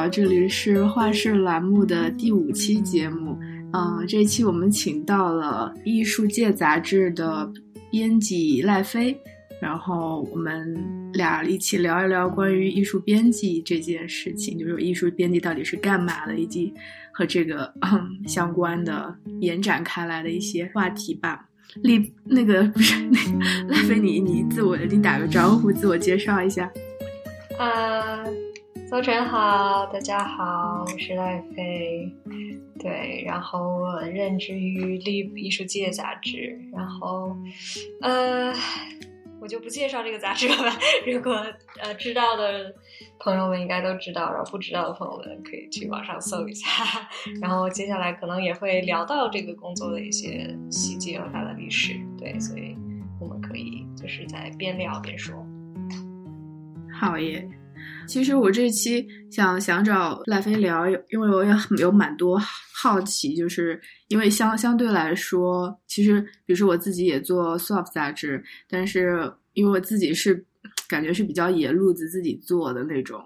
好，这里是画室栏目的第五期节目。嗯，这一期我们请到了《艺术界》杂志的编辑赖飞，然后我们俩一起聊一聊关于艺术编辑这件事情，就是艺术编辑到底是干嘛的，以及和这个相关的延展开来的一些话题吧。立那个不是那赖飞，你你自我你打个招呼，自我介绍一下。啊，早晨好，大家好，我是赖飞。对，然后我任职于《立艺术界》杂志，然后呃，我就不介绍这个杂志了吧。如果呃知道的朋友们应该都知道，然后不知道的朋友们可以去网上搜一下。然后接下来可能也会聊到这个工作的一些细节和它的历史。对，所以我们可以就是在边聊边说。好耶，其实我这期想想找赖飞聊，因为我也有蛮多好奇，就是因为相相对来说，其实比如说我自己也做 soft 杂志，但是因为我自己是感觉是比较野路子自己做的那种，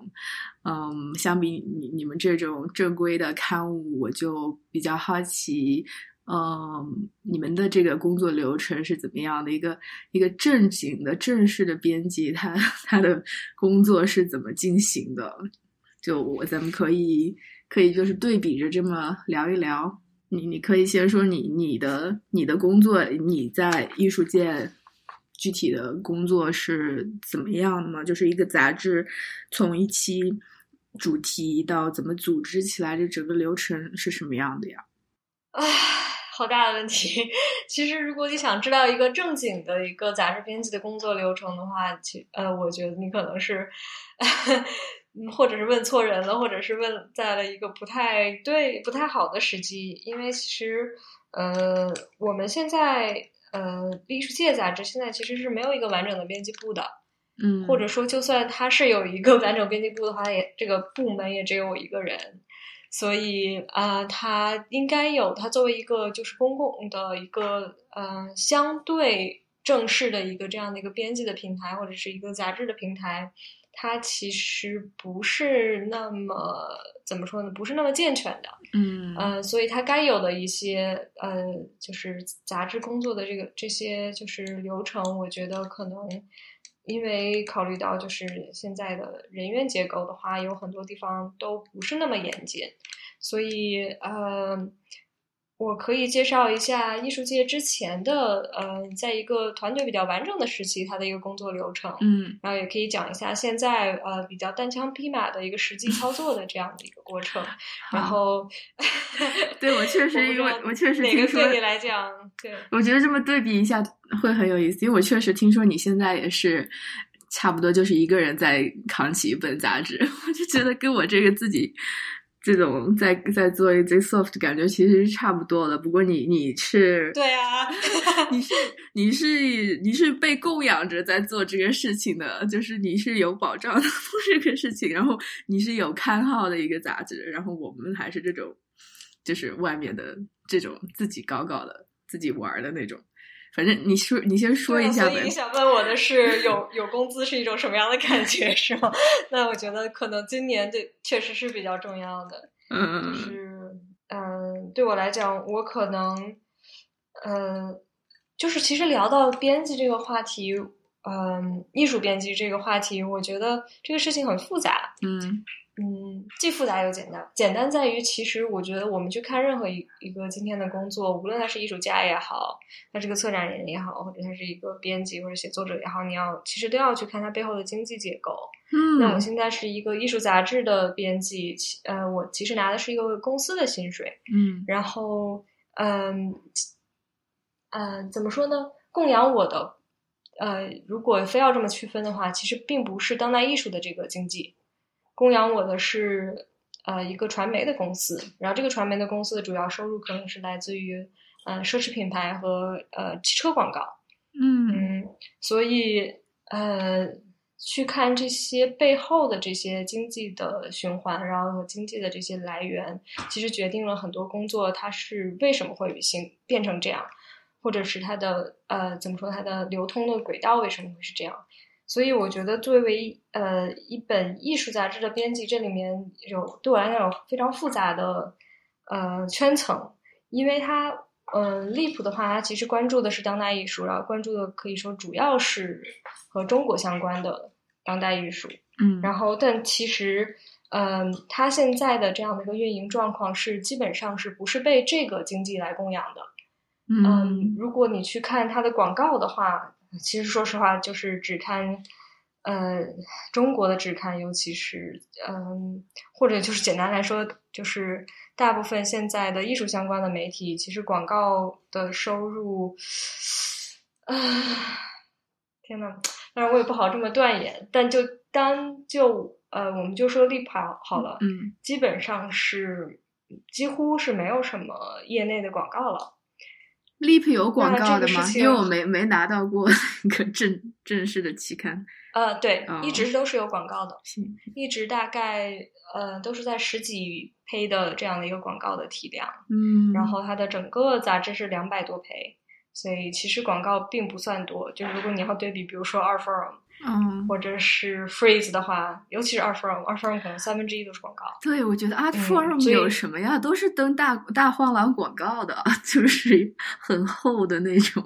嗯，相比你你们这种正规的刊物，我就比较好奇。嗯，你们的这个工作流程是怎么样的？一个一个正经的、正式的编辑，他 他的工作是怎么进行的？就我咱们可以可以就是对比着这么聊一聊。你你可以先说你你的你的工作，你在艺术界具体的工作是怎么样的吗？就是一个杂志从一期主题到怎么组织起来，这整个流程是什么样的呀？唉。好大的问题！其实，如果你想知道一个正经的一个杂志编辑的工作流程的话，其呃，我觉得你可能是，或者是问错人了，或者是问在了一个不太对、不太好的时机。因为其实，呃，我们现在呃，艺术界杂志现在其实是没有一个完整的编辑部的，嗯，或者说，就算他是有一个完整编辑部的话，也这个部门也只有我一个人。所以啊，它应该有它作为一个就是公共的一个呃相对正式的一个这样的一个编辑的平台或者是一个杂志的平台，它其实不是那么怎么说呢？不是那么健全的。嗯呃，所以它该有的一些呃就是杂志工作的这个这些就是流程，我觉得可能。因为考虑到就是现在的人员结构的话，有很多地方都不是那么严谨，所以呃。我可以介绍一下艺术界之前的，呃，在一个团队比较完整的时期，它的一个工作流程。嗯，然后也可以讲一下现在呃比较单枪匹马的一个实际操作的这样的一个过程。然后，对我确实，因为我确实哪个对你来讲，对，我觉得这么对比一下会很有意思，因为我确实听说你现在也是差不多就是一个人在扛起一本杂志，我就觉得跟我这个自己。这种在在做一个 soft 感觉其实是差不多的，不过你你是对啊，你是 你是你是被供养着在做这个事情的，就是你是有保障的做这个事情，然后你是有刊号的一个杂志，然后我们还是这种就是外面的这种自己搞搞的自己玩的那种。反正你说，你先说一下呗。所以你想问我的是，有有工资是一种什么样的感觉，是吗？那我觉得可能今年对确实是比较重要的。嗯就是嗯，对我来讲，我可能嗯，就是其实聊到编辑这个话题，嗯，艺术编辑这个话题，我觉得这个事情很复杂。嗯。嗯，既复杂又简单。简单在于，其实我觉得我们去看任何一一个今天的工作，无论他是艺术家也好，他是个策展人也好，或者他是一个编辑或者写作者也好，你要其实都要去看他背后的经济结构。嗯，那我现在是一个艺术杂志的编辑，呃，我其实拿的是一个公司的薪水。嗯，然后，嗯，嗯，怎么说呢？供养我的，呃，如果非要这么区分的话，其实并不是当代艺术的这个经济。供养我的是呃一个传媒的公司，然后这个传媒的公司的主要收入可能是来自于呃奢侈品牌和呃汽车广告，嗯嗯，所以呃去看这些背后的这些经济的循环，然后和经济的这些来源，其实决定了很多工作它是为什么会形变成这样，或者是它的呃怎么说它的流通的轨道为什么会是这样。所以我觉得作为呃一本艺术杂志的编辑，这里面有对我来讲有非常复杂的呃圈层，因为它嗯，Leap 的话，它其实关注的是当代艺术，然后关注的可以说主要是和中国相关的当代艺术。嗯，然后但其实嗯，它现在的这样的一个运营状况是基本上是不是被这个经济来供养的？嗯，如果你去看它的广告的话，其实说实话，就是只看，呃，中国的只看，尤其是嗯，或者就是简单来说，就是大部分现在的艺术相关的媒体，其实广告的收入，啊，天呐，当然我也不好这么断言，但就单就呃，我们就说立牌好了，嗯，基本上是几乎是没有什么业内的广告了。Leap 有广告的吗？因为我没没拿到过一个正正式的期刊。呃，对，一直都是有广告的，一直大概呃都是在十几胚的这样的一个广告的体量。嗯，然后它的整个杂志是两百多胚，所以其实广告并不算多。就如果你要对比，比如说二 forum。嗯，或者是 Freeze 的话，尤其是二 Forum，二 Forum 可能三分之一都是广告。对，我觉得 Art Forum 有什么呀？都是登大大画廊广告的，就是很厚的那种。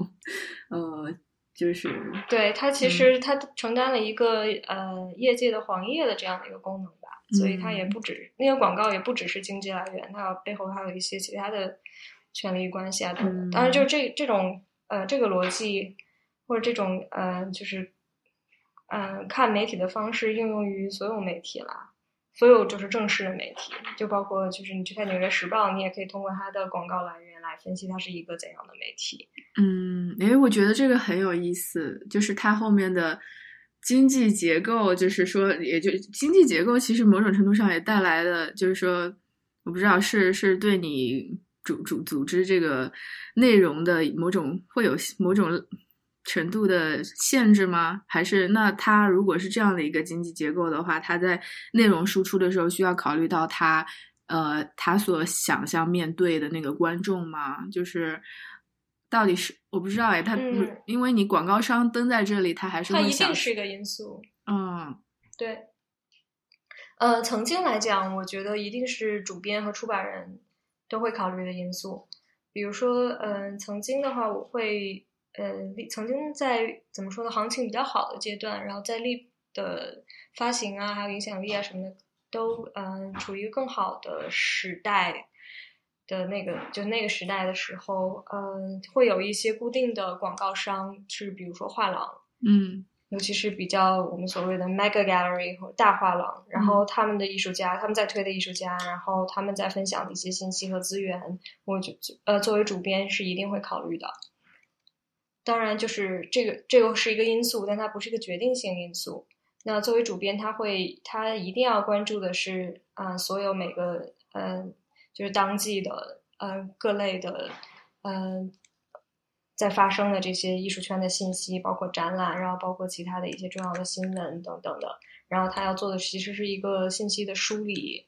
呃，就是对它其实它承担了一个呃业界的黄页的这样的一个功能吧，所以它也不止那个广告也不只是经济来源，它背后还有一些其他的权利关系啊等等。当然，就是这这种呃这个逻辑或者这种呃就是。嗯，看媒体的方式应用于所有媒体啦，所有就是正式的媒体，就包括就是你去看《纽约时报》，你也可以通过它的广告来源来分析它是一个怎样的媒体。嗯，诶，我觉得这个很有意思，就是它后面的经济结构，就是说，也就经济结构其实某种程度上也带来的，就是说，我不知道是是对你组组组织这个内容的某种会有某种。程度的限制吗？还是那它如果是这样的一个经济结构的话，它在内容输出的时候需要考虑到它呃他所想象面对的那个观众吗？就是到底是我不知道哎，他因为你广告商登在这里，他还是它一定是一个因素。嗯，对。呃，曾经来讲，我觉得一定是主编和出版人都会考虑的因素。比如说，嗯，曾经的话，我会。呃，曾经在怎么说呢，行情比较好的阶段，然后在力的发行啊，还有影响力啊什么的，都嗯处于更好的时代的那个，就那个时代的时候，嗯，会有一些固定的广告商，是比如说画廊，嗯，尤其是比较我们所谓的 mega gallery 和大画廊，然后他们的艺术家，他们在推的艺术家，然后他们在分享的一些信息和资源，我就呃作为主编是一定会考虑的。当然，就是这个这个是一个因素，但它不是一个决定性因素。那作为主编，他会他一定要关注的是啊，所有每个嗯，就是当季的嗯各类的嗯在发生的这些艺术圈的信息，包括展览，然后包括其他的一些重要的新闻等等的。然后他要做的其实是一个信息的梳理。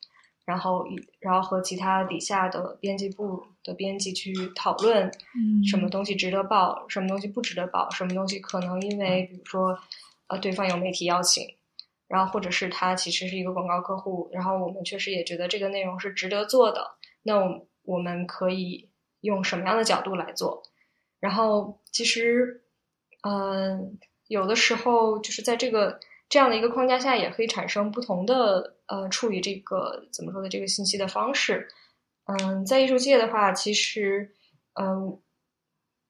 然后，然后和其他底下的编辑部的编辑去讨论，嗯，什么东西值得报，什么东西不值得报，什么东西可能因为比如说，呃，对方有媒体邀请，然后或者是他其实是一个广告客户，然后我们确实也觉得这个内容是值得做的，那我们可以用什么样的角度来做？然后其实，嗯，有的时候就是在这个。这样的一个框架下，也可以产生不同的呃处理这个怎么说的这个信息的方式。嗯，在艺术界的话，其实嗯，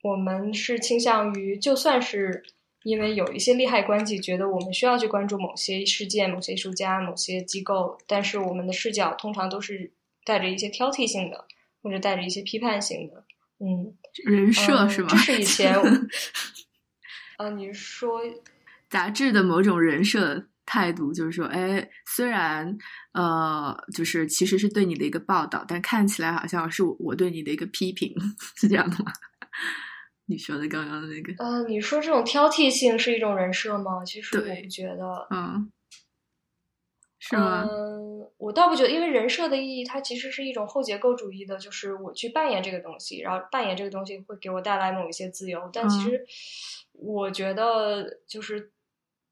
我们是倾向于，就算是因为有一些利害关系，觉得我们需要去关注某些事件、某些艺术家、某些机构，但是我们的视角通常都是带着一些挑剔性的，或者带着一些批判性的。嗯，人设是吗？这是以前，呃，你说。杂志的某种人设态度，就是说，哎，虽然呃，就是其实是对你的一个报道，但看起来好像是我对你的一个批评，是这样的吗？你说的刚刚的那个，呃，你说这种挑剔性是一种人设吗？其实我不觉得，嗯，是吗？嗯，我倒不觉得，因为人设的意义，它其实是一种后结构主义的，就是我去扮演这个东西，然后扮演这个东西会给我带来某一些自由，但其实我觉得就是。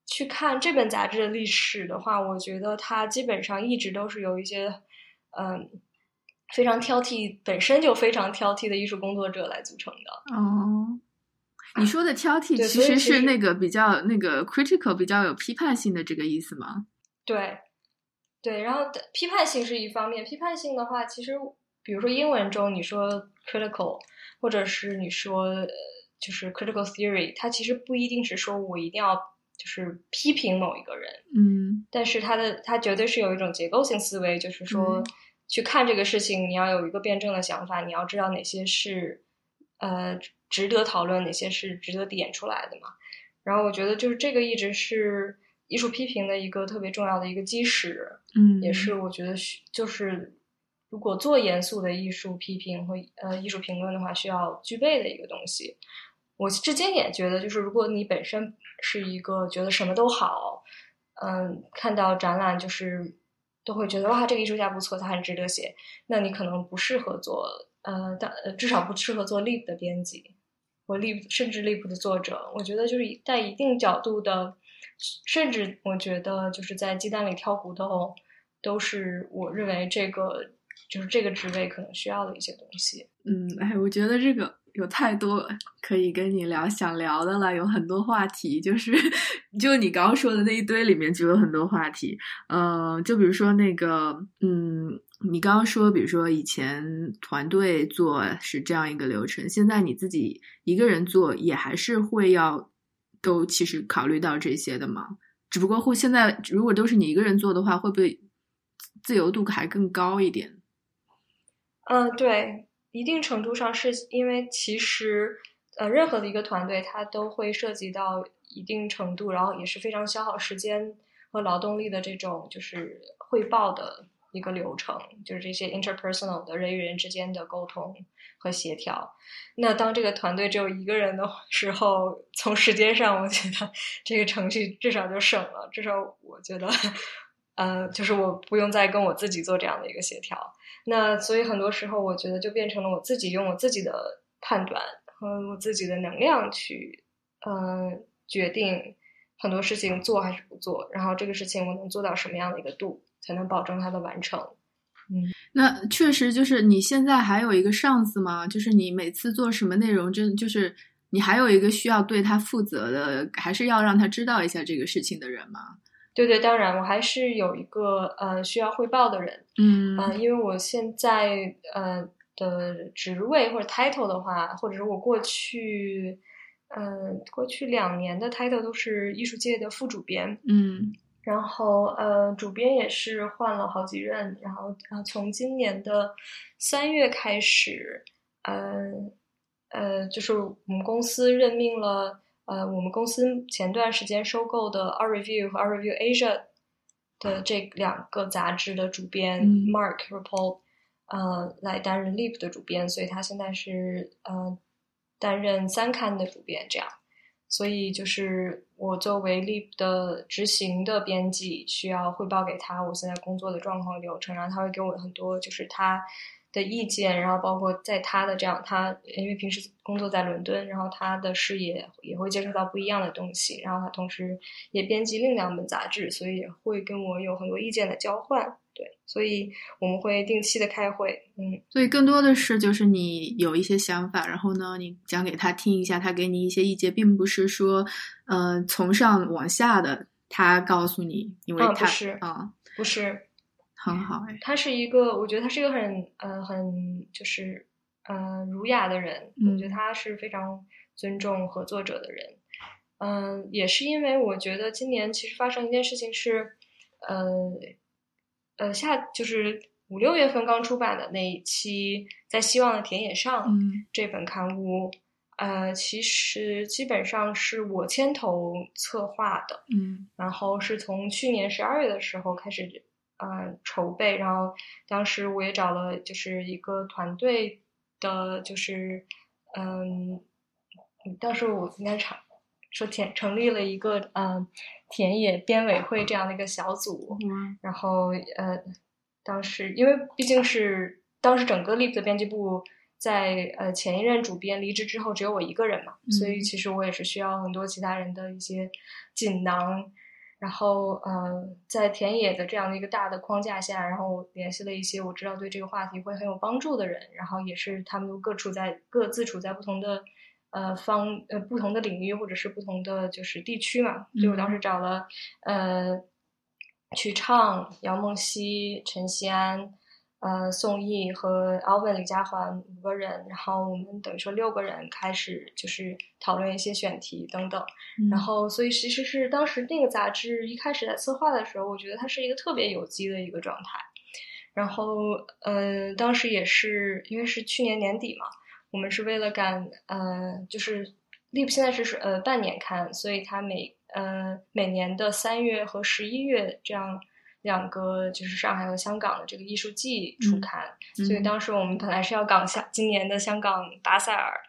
去看这本杂志的历史的话，我觉得它基本上一直都是由一些嗯非常挑剔、本身就非常挑剔的艺术工作者来组成的。哦，你说的挑剔其实是那个比较那个 critical 比较有批判性的这个意思吗？对，对，然后的批判性是一方面，批判性的话，其实比如说英文中你说 critical，或者是你说呃就是 critical theory，它其实不一定是说我一定要就是批评某一个人，嗯但是他的他绝对是有一种结构性思维，就是说嗯去看这个事情，你要有一个辩证的想法，你要知道哪些是呃值得讨论，哪些是值得点出来的嘛。然后我觉得就是这个一直是艺术批评的一个特别重要的一个基石，嗯，也是我觉得需就是如果做严肃的艺术批评和呃艺术评论的话，需要具备的一个东西。我至今也觉得，就是如果你本身是一个觉得什么都好，嗯，看到展览就是都会觉得哇，这个艺术家不错，他很值得写，那你可能不适合做呃，但至少不适合做 l i p 的编辑或 l i p 甚至 l i p 的作者。我觉得就是在一定角度的，甚至我觉得就是在鸡蛋里挑骨头，都是我认为这个就是这个职位可能需要的一些东西。嗯，哎，我觉得这个有太多可以跟你聊想聊的了，有很多话题，就是 就你刚刚说的那一堆里面就有很多话题，呃，就比如说那个，嗯，你刚刚说，比如说以前团队做是这样一个流程，现在你自己一个人做也还是会要都其实考虑到这些的嘛，只不过会现在如果都是你一个人做的话，会不会自由度还更高一点？嗯，对，一定程度上是因为其实呃，任何的一个团队它都会涉及到一定程度，然后也是非常消耗时间和劳动力的这种就是汇报的一个流程，就是这些 interpersonal 的人与人之间的沟通和协调。那当这个团队只有一个人的时候，从时间上，我觉得这个程序至少就省了，至少我觉得，呃，就是我不用再跟我自己做这样的一个协调。那所以很多时候，我觉得就变成了我自己用我自己的判断和我自己的能量去，呃，决定很多事情做还是不做，然后这个事情我能做到什么样的一个度，才能保证它的完成。嗯那确实就是你现在还有一个上司吗？就是你每次做什么内容，真就是你还有一个需要对他负责的，还是要让他知道一下这个事情的人吗？对对，当然我还是有一个呃需要汇报的人，嗯。呃，因为我现在呃的职位或者 title 的话，或者是我过去，嗯、过去两年的 title 都是艺术界的副主编，嗯。然后呃，主编也是换了好几任，然后呃，从今年的三月开始，呃呃，就是我们公司任命了呃，我们公司前段时间收购的 Art Review 和 Art Review Asia 的这两个杂志的主编、嗯 Mark Repol，呃，来担任 Leap 的主编，所以他现在是呃担任三刊的主编这样。所以就是我作为 Leap 的执行的编辑，需要汇报给他我现在工作的状况流程，然后他会给我很多就是他的意见，然后包括在他的这样，他因为平时工作在伦敦，然后他的视野也会接触到不一样的东西，然后他同时也编辑另两本杂志，所以也会跟我有很多意见的交换。对，所以我们会定期的开会，嗯。所以更多的是就是你有一些想法，然后呢，你讲给他听一下，他给你一些意见，并不是说，呃，从上往下的他告诉你，因为嗯不他是啊、不是，很好哎，他是一个，我觉得他是一个很呃很就是呃儒雅的人，嗯我觉得他是非常尊重合作者的人。嗯、也是因为我觉得今年其实发生一件事情是，呃呃下就是五六月份刚出版的那一期在希望的田野上，嗯这本刊物，呃，其实基本上是我牵头策划的，嗯。然后是从去年十二月的时候开始，呃，筹备，然后当时我也找了就是一个团队的，就是，嗯，当时我应该成说田成立了一个呃田野编委会这样的一个小组，嗯然后呃，当时因为毕竟是当时整个 Leap 的编辑部在呃前一任主编离职之后，只有我一个人嘛，所以其实我也是需要很多其他人的一些锦囊。然后呃，在田野的这样的一个大的框架下，然后联系了一些我知道对这个话题会很有帮助的人，然后也是他们都各处在各自处在不同的呃方呃不同的领域或者是不同的就是地区嘛，所以我当时找了呃曲畅、姚梦溪、陈西安。呃，宋轶和 Alvin 李佳环五个人，然后我们等于说六个人开始就是讨论一些选题等等，然后所以其实是当时那个杂志一开始在策划的时候，我觉得它是一个特别有机的一个状态，然后呃，当时也是因为是去年年底嘛，我们是为了赶呃，就是 Leap 现在是呃半年刊，所以它每呃每年的三月和十一月这样。两个就是上海和香港的这个艺术季出刊，所以当时我们本来是要港香今年的香港巴塞尔，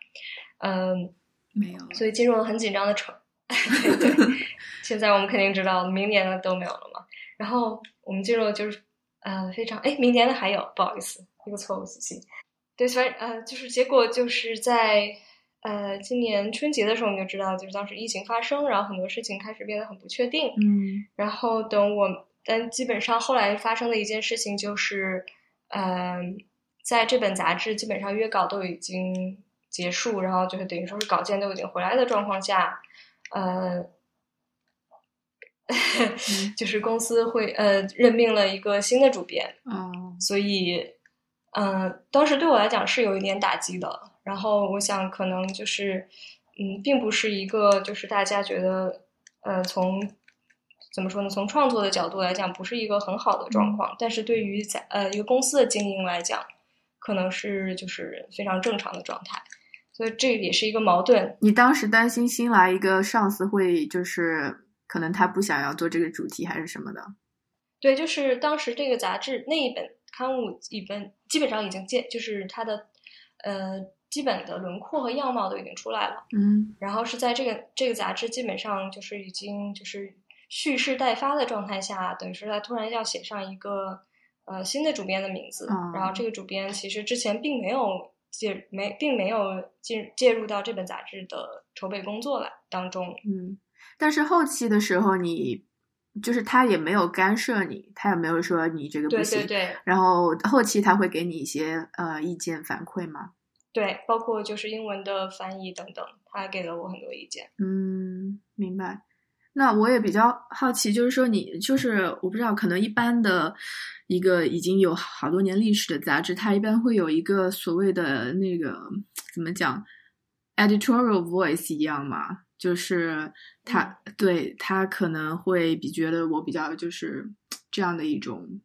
嗯，没有，所以进入了很紧张的程。对 对，现在我们肯定知道明年的都没有了嘛。然后我们进入就是呃非常哎，明年的还有，不好意思，一个错误信息。对，所以呃就是结果就是在呃今年春节的时候，我们就知道，就是当时疫情发生，然后很多事情开始变得很不确定。嗯，然后等我。但基本上后来发生的一件事情就是，嗯，在这本杂志基本上约稿都已经结束，然后就是等于说是稿件都已经回来的状况下，呃，就是公司会呃任命了一个新的主编，嗯，所以，嗯，当时对我来讲是有一点打击的。然后我想可能就是，嗯，并不是一个就是大家觉得，呃，从。怎么说呢？从创作的角度来讲，不是一个很好的状况。但是对于在呃一个公司的经营来讲，可能是就是非常正常的状态。所以这也是一个矛盾。你当时担心新来一个上司会就是可能他不想要做这个主题还是什么的？对，就是当时这个杂志那一本刊物一本基本上已经建，就是它的呃基本的轮廓和样貌都已经出来了。嗯，然后是在这个这个杂志基本上就是已经就是。蓄势待发的状态下，等于是他突然要写上一个呃新的主编的名字，然后这个主编其实之前并没有介没并没有进介入到这本杂志的筹备工作来当中。嗯，但是后期的时候，你就是他也没有干涉你，他也没有说你这个不行。对对对。然后后期他会给你一些呃意见反馈吗？对，包括就是英文的翻译等等，他给了我很多意见。嗯，明白。那我也比较好奇，就是说你就是我不知道，可能一般的一个已经有好多年历史的杂志，它一般会有一个所谓的那个怎么讲，editorial voice 一样嘛，就是他对他可能会比觉得我比较就是这样的一种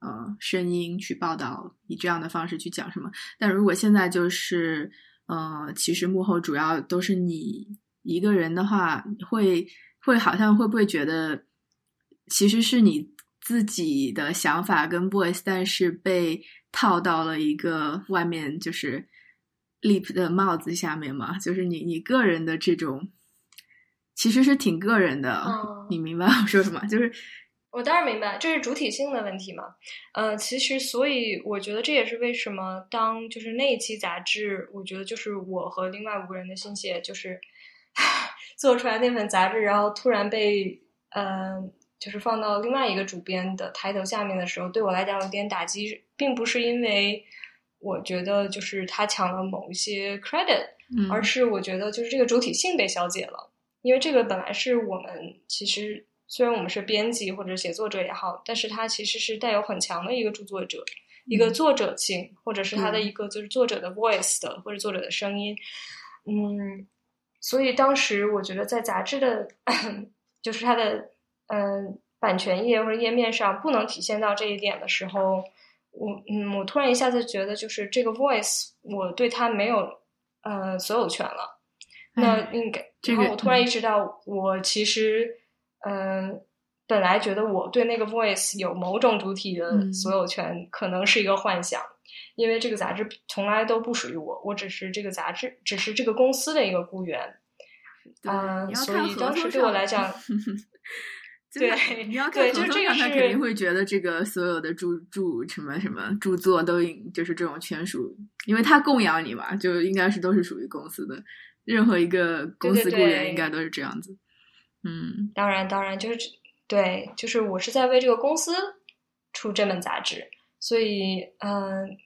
呃声音去报道，以这样的方式去讲什么。但如果现在就是呃，其实幕后主要都是你一个人的话，会。会好像会不会觉得，其实是你自己的想法跟 voice，但是被套到了一个外面就是 leap 的帽子下面嘛？就是你你个人的这种，其实是挺个人的。你明白我说什么？就是我当然明白，这是主体性的问题嘛。呃，其实所以我觉得这也是为什么当就是那一期杂志，我觉得就是我和另外五个人的心血就是。做出来那份杂志，然后突然被嗯，就是放到另外一个主编的抬头下面的时候，对我来讲有点打击，并不是因为我觉得就是他抢了某一些 credit，而是我觉得就是这个主体性被消解了。因为这个本来是我们其实虽然我们是编辑或者写作者也好，但是它其实是带有很强的一个著作者、一个作者性，或者是他的一个就是作者的 voice 的或者作者的声音，嗯。所以当时我觉得，在杂志的，就是它的嗯版权页或者页面上不能体现到这一点的时候，我嗯，我突然一下子觉得，就是这个 voice 我对它没有呃所有权了。那应该，然后我突然意识到，我其实嗯本来觉得我对那个 voice 有某种主体的所有权，可能是一个幻想。因为这个杂志从来都不属于我，我只是这个杂志，只是这个公司的一个雇员。嗯，所以当时对我来讲，对，你要看对，就这个他肯定会觉得这个所有的著著什么什么著作都就是这种全属，因为他供养你嘛，就应该是都是属于公司的。任何一个公司雇员应该都是这样子。嗯，当然，当然，就是对，就是我是在为这个公司出这本杂志，所以嗯。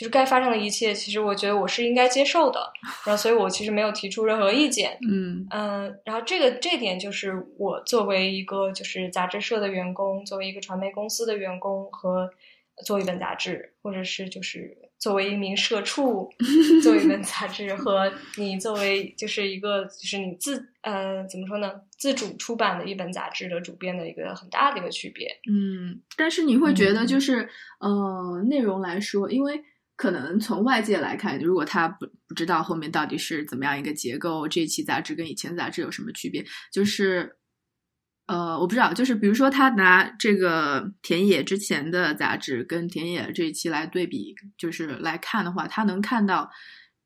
就是该发生的一切，其实我觉得我是应该接受的，然后所以我其实没有提出任何意见。嗯嗯，然后这个这点就是我作为一个就是杂志社的员工，作为一个传媒公司的员工和做一本杂志，或者是就是作为一名社畜 做一本杂志，和你作为就是一个就是你自呃怎么说呢自主出版的一本杂志的主编的一个很大的一个区别。嗯，但是你会觉得就是呃内容来说，因为。可能从外界来看，如果他不不知道后面到底是怎么样一个结构，这期杂志跟以前杂志有什么区别？就是，呃，我不知道。就是比如说，他拿这个田野之前的杂志跟田野这一期来对比，就是来看的话，他能看到，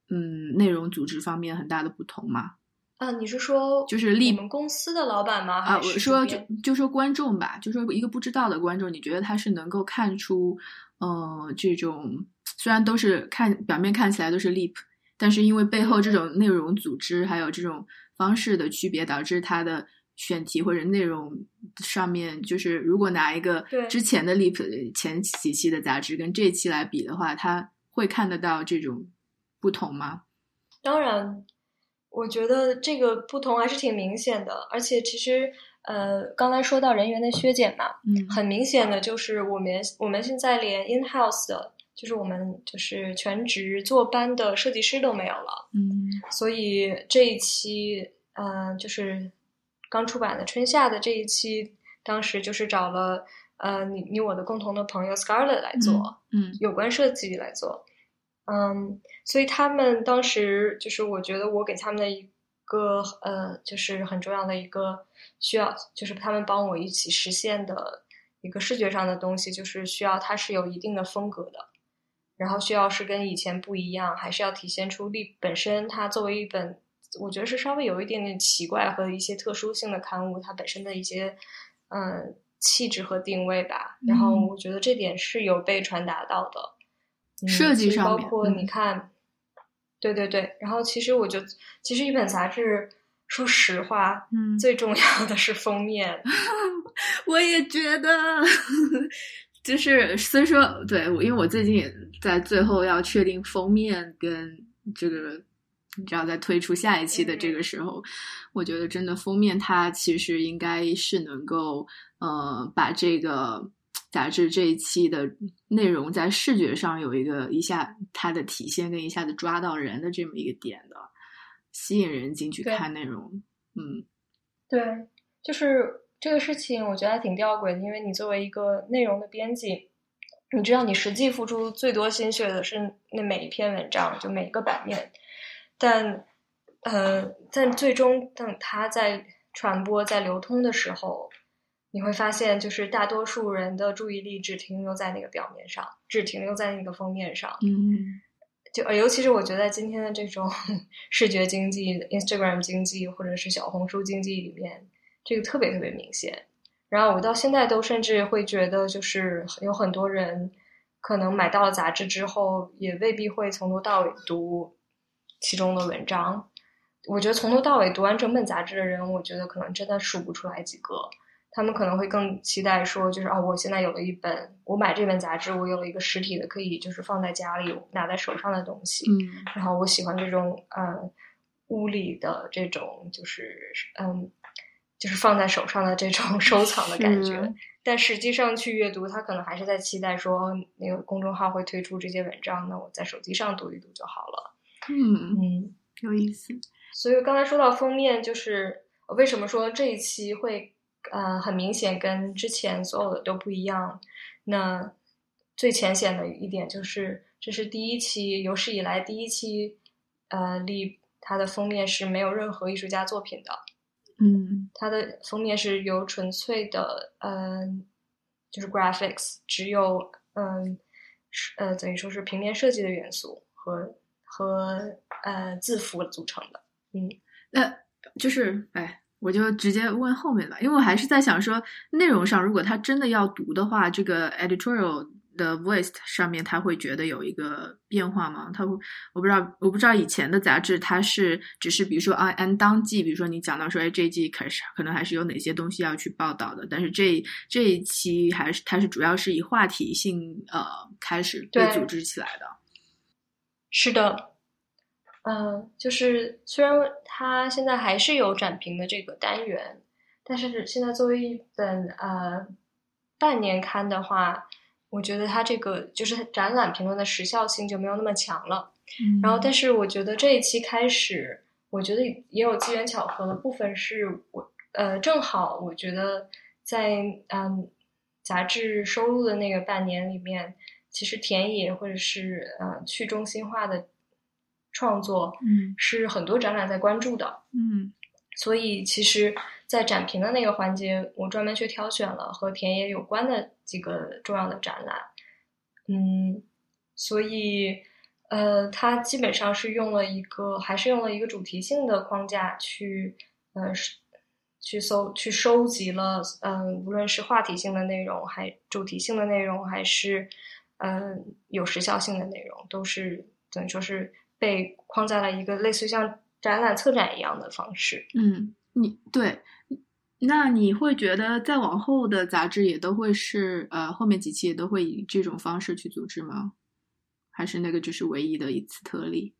嗯，内容组织方面很大的不同吗？啊，你是说就是你们公司的老板吗？啊，我说就就说观众吧，就说一个不知道的观众，你觉得他是能够看出，呃，这种。虽然都是看表面看起来都是 leap，但是因为背后这种内容组织还有这种方式的区别，导致他的选题或者内容上面，就是如果拿一个之前的 leap 前几期的杂志跟这期来比的话，他会看得到这种不同吗？当然，我觉得这个不同还是挺明显的。而且其实，呃，刚才说到人员的削减嘛，嗯，很明显的就是我们我们现在连 in house 的。就是我们就是全职坐班的设计师都没有了，嗯，所以这一期，嗯，就是刚出版的春夏的这一期，当时就是找了呃你你我的共同的朋友 Scarlett 来做，嗯，有关设计来做，嗯，所以他们当时就是我觉得我给他们的一个呃就是很重要的一个需要，就是他们帮我一起实现的一个视觉上的东西，就是需要它是有一定的风格的。然后需要是跟以前不一样，还是要体现出立本身它作为一本，我觉得是稍微有一点点奇怪和一些特殊性的刊物，它本身的一些嗯气质和定位吧。然后我觉得这点是有被传达到的，设计上面包括你看，对对对。然后其实我觉得，其实一本杂志，说实话，嗯，最重要的是封面。我也觉得。就是，所以说，对，因为我最近也在最后要确定封面跟这个，你知道，在推出下一期的这个时候，我觉得真的封面它其实应该是能够，呃，把这个杂志这一期的内容在视觉上有一个一下它的体现跟一下子抓到人的这么一个点的，吸引人进去看内容。嗯，对，就是。这个事情我觉得还挺吊诡的，因为你作为一个内容的编辑，你知道你实际付出最多心血的是那每一篇文章，就每一个版面。但，呃，但最终等它在传播、在流通的时候，你会发现，就是大多数人的注意力只停留在那个表面上，只停留在那个封面上。嗯，就尤其是我觉得今天的这种 视觉经济、Instagram 经济或者是小红书经济里面。这个特别特别明显，然后我到现在都甚至会觉得，就是有很多人可能买到了杂志之后，也未必会从头到尾读其中的文章。我觉得从头到尾读完整本杂志的人，我觉得可能真的数不出来几个。他们可能会更期待说，就是哦，我现在有了一本，我买这本杂志，我有了一个实体的，可以就是放在家里拿在手上的东西。嗯，然后我喜欢这种呃屋里的这种就是嗯。就是放在手上的这种 收藏的感觉，但实际上去阅读，他可能还是在期待说，那个公众号会推出这些文章，那我在手机上读一读就好了。嗯嗯，有意思。所以刚才说到封面，就是为什么说这一期会呃很明显跟之前所有的都不一样？那最浅显的一点就是，这是第一期有史以来第一期，呃，立它的封面是没有任何艺术家作品的。嗯，它的封面是由纯粹的，嗯，就是 graphics，只有嗯，呃，等于说是平面设计的元素和和呃字符组成的。嗯，那就是，哎，我就直接问后面吧，因为我还是在想说，内容上如果他真的要读的话，这个 editorial 的 voice 上面他会觉得有一个变化吗？他会，我不知道，我不知道以前的杂志它是只是比如说按按当季，比如说你讲到说，哎，这一季可是可能还是有哪些东西要去报道的，但是这这一期还是它是主要是以话题性呃开始被组织起来的。是的。嗯，就是虽然它现在还是有展评的这个单元，但是现在作为一本呃半年刊的话，我觉得它这个就是展览评论的时效性就没有那么强了。嗯，然后，但是我觉得这一期开始，我觉得也有机缘巧合的部分，是我呃正好我觉得在嗯杂志收录的那个半年里面，其实田野或者是呃去中心化的。创作，嗯，是很多展览在关注的，嗯，所以其实，在展评的那个环节，我专门去挑选了和田野有关的几个重要的展览，嗯，所以，呃，它基本上是用了一个，还是用了一个主题性的框架去，呃，去搜，去收集了，嗯，无论是话题性的内容，还主题性的内容，还是，嗯，有时效性的内容，都是等于说是。被框在了一个类似于像展览策展一样的方式。嗯，你对，那你会觉得再往后的杂志也都会是呃后面几期也都会以这种方式去组织吗？还是那个就是唯一的一次特例？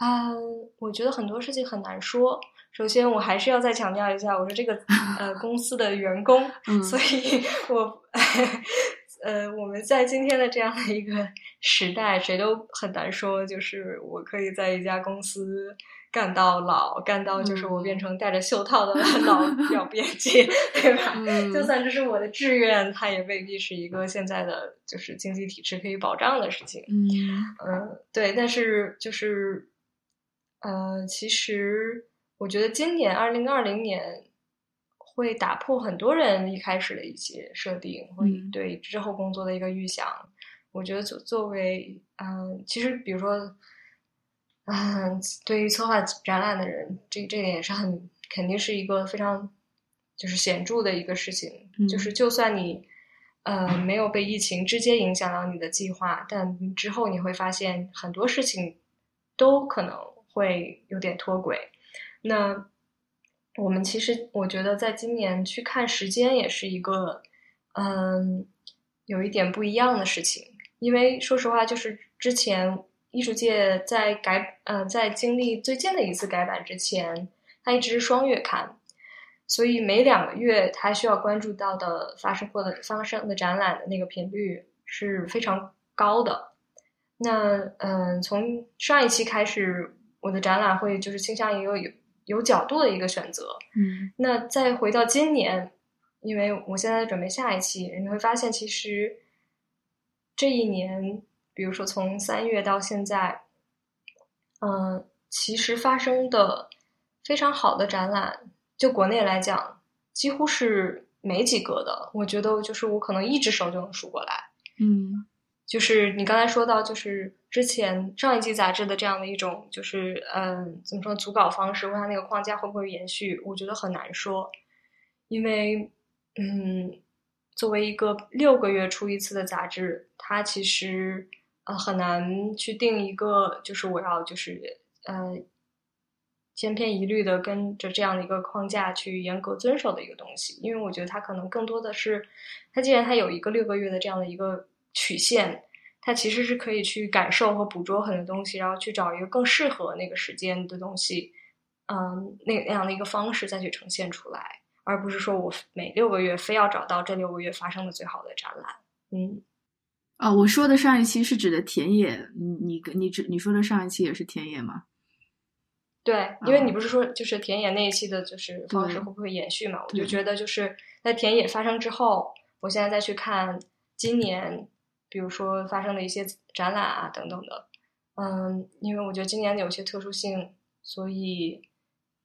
嗯，我觉得很多事情很难说。首先，我还是要再强调一下，我是这个 呃公司的员工，所以我。呃，我们在今天的这样的一个 时代，谁都很难说，就是我可以在一家公司干到老，干到就是我变成戴着袖套的老表编辑，对吧？就算这是我的志愿，它也未必是一个现在的就是经济体制可以保障的事情。嗯嗯，对，但是就是呃，其实我觉得今年二零二零年。会打破很多人一开始的一些设定，会对之后工作的一个预想。我觉得作作为嗯，其实比如说，嗯，对于策划展览的人，这这点也是很肯定是一个非常就是显著的一个事情。就是就算你呃没有被疫情直接影响到你的计划，但之后你会发现很多事情都可能会有点脱轨。那。我们其实，我觉得在今年去看时间也是一个，嗯，有一点不一样的事情。因为说实话，就是之前艺术界在改，呃，在经历最近的一次改版之前，它一直是双月刊，所以每两个月它需要关注到的发生过的发生的展览的那个频率是非常高的。那，嗯，从上一期开始，我的展览会就是倾向于有有。有角度的一个选择，嗯，那再回到今年，因为我现在准备下一期，你会发现其实这一年，比如说从三月到现在，嗯，其实发生的非常好的展览，就国内来讲，几乎是没几个的。我觉得就是我可能一只手就能数过来，嗯。就是你刚才说到，就是之前上一季杂志的这样的一种，就是嗯，怎么说组稿方式，问它那个框架会不会延续？我觉得很难说，因为嗯，作为一个六个月出一次的杂志，它其实呃很难去定一个，就是我要就是呃千篇一律的跟着这样的一个框架去严格遵守的一个东西，因为我觉得它可能更多的是，它既然它有一个六个月的这样的一个。曲线，它其实是可以去感受和捕捉很多东西，然后去找一个更适合那个时间的东西，嗯，那那样的一个方式再去呈现出来，而不是说我每六个月非要找到这六个月发生的最好的展览。嗯，哦，我说的上一期是指的田野，你你你指你说的上一期也是田野吗？对，因为你不是说就是田野那一期的就是方式会不会延续嘛？我就觉得就是在田野发生之后，我现在再去看今年。比如说发生的一些展览啊等等的，嗯，因为我觉得今年有些特殊性，所以，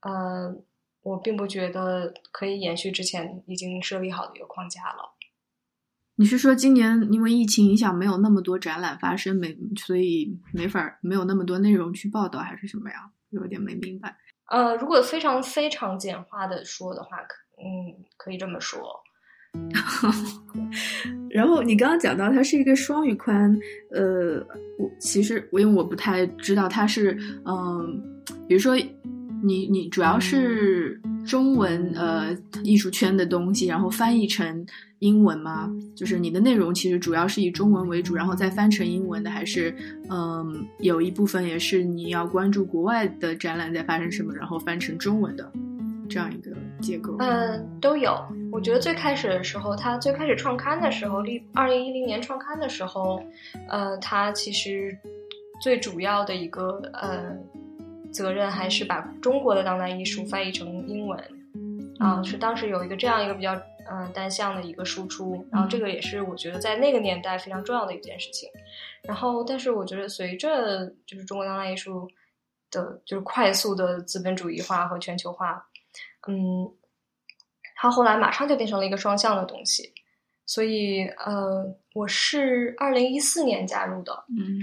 呃，我并不觉得可以延续之前已经设立好的一个框架了。你是说今年因为疫情影响没有那么多展览发生，没所以没法没有那么多内容去报道，还是什么呀？有点没明白。呃，如果非常非常简化的说的话，可嗯，可以这么说。然后你刚刚讲到它是一个双语宽，呃，我其实我因为我不太知道它是，嗯，比如说你你主要是中文呃艺术圈的东西，然后翻译成英文吗？就是你的内容其实主要是以中文为主，然后再翻成英文的，还是嗯有一部分也是你要关注国外的展览在发生什么，然后翻成中文的？这样一个结构，嗯，都有。我觉得最开始的时候，它最开始创刊的时候，立二零一零年创刊的时候，呃，它其实最主要的一个呃责任还是把中国的当代艺术翻译成英文，啊，是当时有一个这样一个比较嗯单向的一个输出，然后这个也是我觉得在那个年代非常重要的一件事情。然后，但是我觉得随着就是中国当代艺术的就是快速的资本主义化和全球化。嗯，它后来马上就变成了一个双向的东西，所以呃，我是二零一四年加入的，嗯，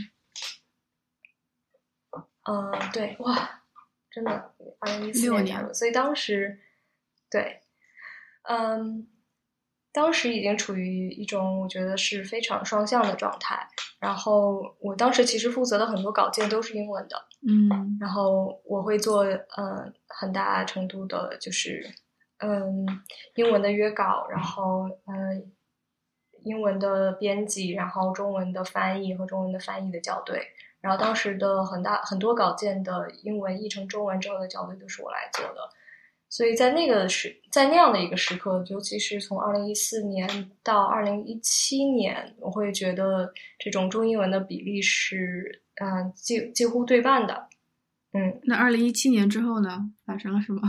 嗯，对，哇，真的，二零一四年加入，所以当时，对，嗯，当时已经处于一种我觉得是非常双向的状态，然后我当时其实负责的很多稿件都是英文的。嗯，然后我会做呃很大程度的就是嗯英文的约稿，然后嗯英文的编辑，然后中文的翻译和中文的翻译的校对，然后当时的很大很多稿件的英文译成中文之后的校对都是我来做的，所以在那个时在那样的一个时刻，尤其是从二零一四年到二零一七年，我会觉得这种中英文的比例是。嗯，几几乎对半的，嗯。那二零一七年之后呢？发生了什么？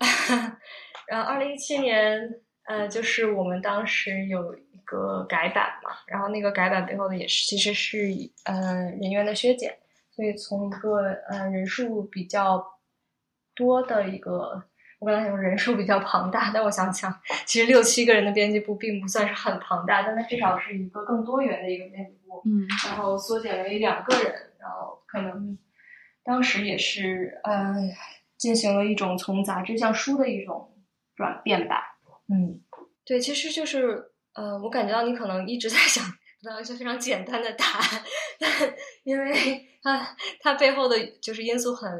然后二零一七年，呃，就是我们当时有一个改版嘛，然后那个改版背后的也是其实是呃人员的削减，所以从一个呃人数比较多的一个，我刚才说人数比较庞大，但我想想，其实六七个人的编辑部并不算是很庞大，但它至少是一个更多元的一个编辑部。嗯，然后缩减为两个人，然后可能当时也是呃进行了一种从杂志向书的一种转变吧。嗯，对，其实就是呃，我感觉到你可能一直在想得到 一些非常简单的答案，但因为它它背后的就是因素很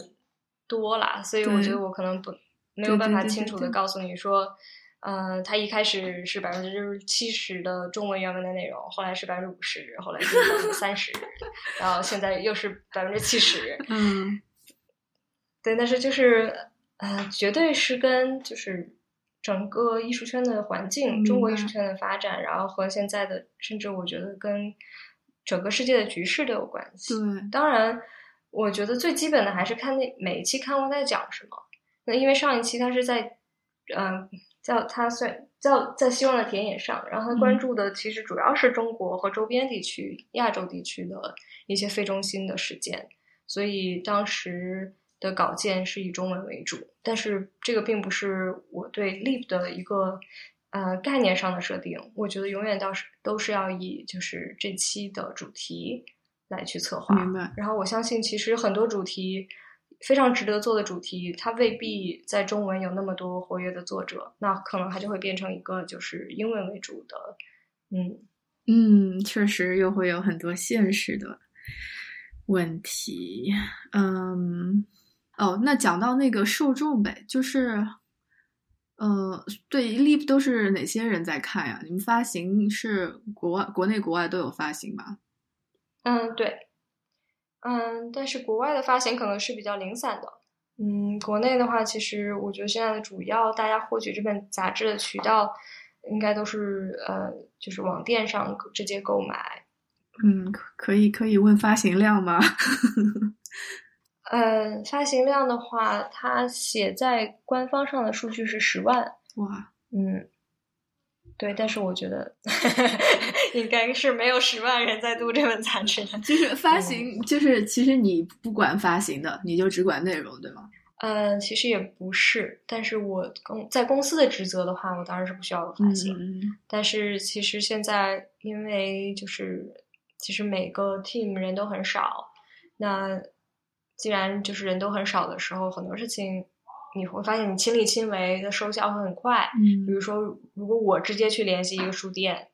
多啦，所以我觉得我可能不没有办法清楚的告诉你说。呃，它一开始是百分之七十的中文原文的内容，后来是百分之五十，后来是百分之三十，然后现在又是百分之七十。嗯，对，但是就是呃，绝对是跟就是整个艺术圈的环境、中国艺术圈的发展，然后和现在的，甚至我觉得跟整个世界的局势都有关系。对，当然，我觉得最基本的还是看那每一期刊物在讲什么。那因为上一期它是在嗯。叫他算叫在希望的田野上，然后他关注的其实主要是中国和周边地区、亚洲地区的一些非中心的事件，所以当时的稿件是以中文为主。但是这个并不是我对 Leap 的一个呃概念上的设定，我觉得永远倒是都是要以就是这期的主题来去策划。明白。然后我相信其实很多主题。非常值得做的主题，它未必在中文有那么多活跃的作者，那可能它就会变成一个就是英文为主的，嗯嗯，确实又会有很多现实的问题，嗯哦，那讲到那个受众呗，就是呃，对，Live 都是哪些人在看呀？你们发行是国外、国内、国外都有发行吗？嗯，对。嗯，但是国外的发行可能是比较零散的。嗯，国内的话，其实我觉得现在的主要大家获取这本杂志的渠道，应该都是呃，就是网店上直接购买。嗯，可以可以问发行量吗？呃，发行量的话，它写在官方上的数据是十万。哇，嗯。对，但是我觉得应该是没有十万人在读这本杂志的。就是发行，就是其实你不管发行的，你就只管内容，对吗？嗯，其实也不是。但是我公在公司的职责的话，我当然是不需要发行。但是其实现在，因为就是其实每个 team 人都很少，那既然就是人都很少的时候，很多事情你会发现你亲力亲为的收效会很快。嗯比如说，如果我直接去联系一个书店，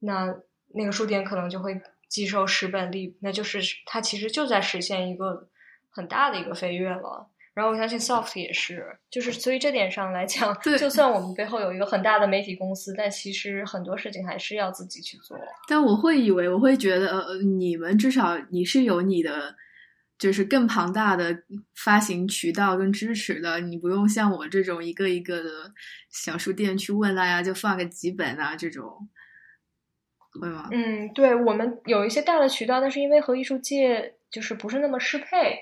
那那个书店可能就会寄售十本利，那就是它其实就在实现一个很大的一个飞跃了。然后我相信 Soft 也是，就是所以这点上来讲，对就算我们背后有一个很大的媒体公司，但其实很多事情还是要自己去做。但我会以为，我会觉得，呃，你们至少你是有你的，就是更庞大的发行渠道跟支持的，你不用像我这种一个一个的小书店去问大家就放个几本啊这种，会吗？嗯，对我们有一些大的渠道，但是因为和艺术界就是不是那么适配，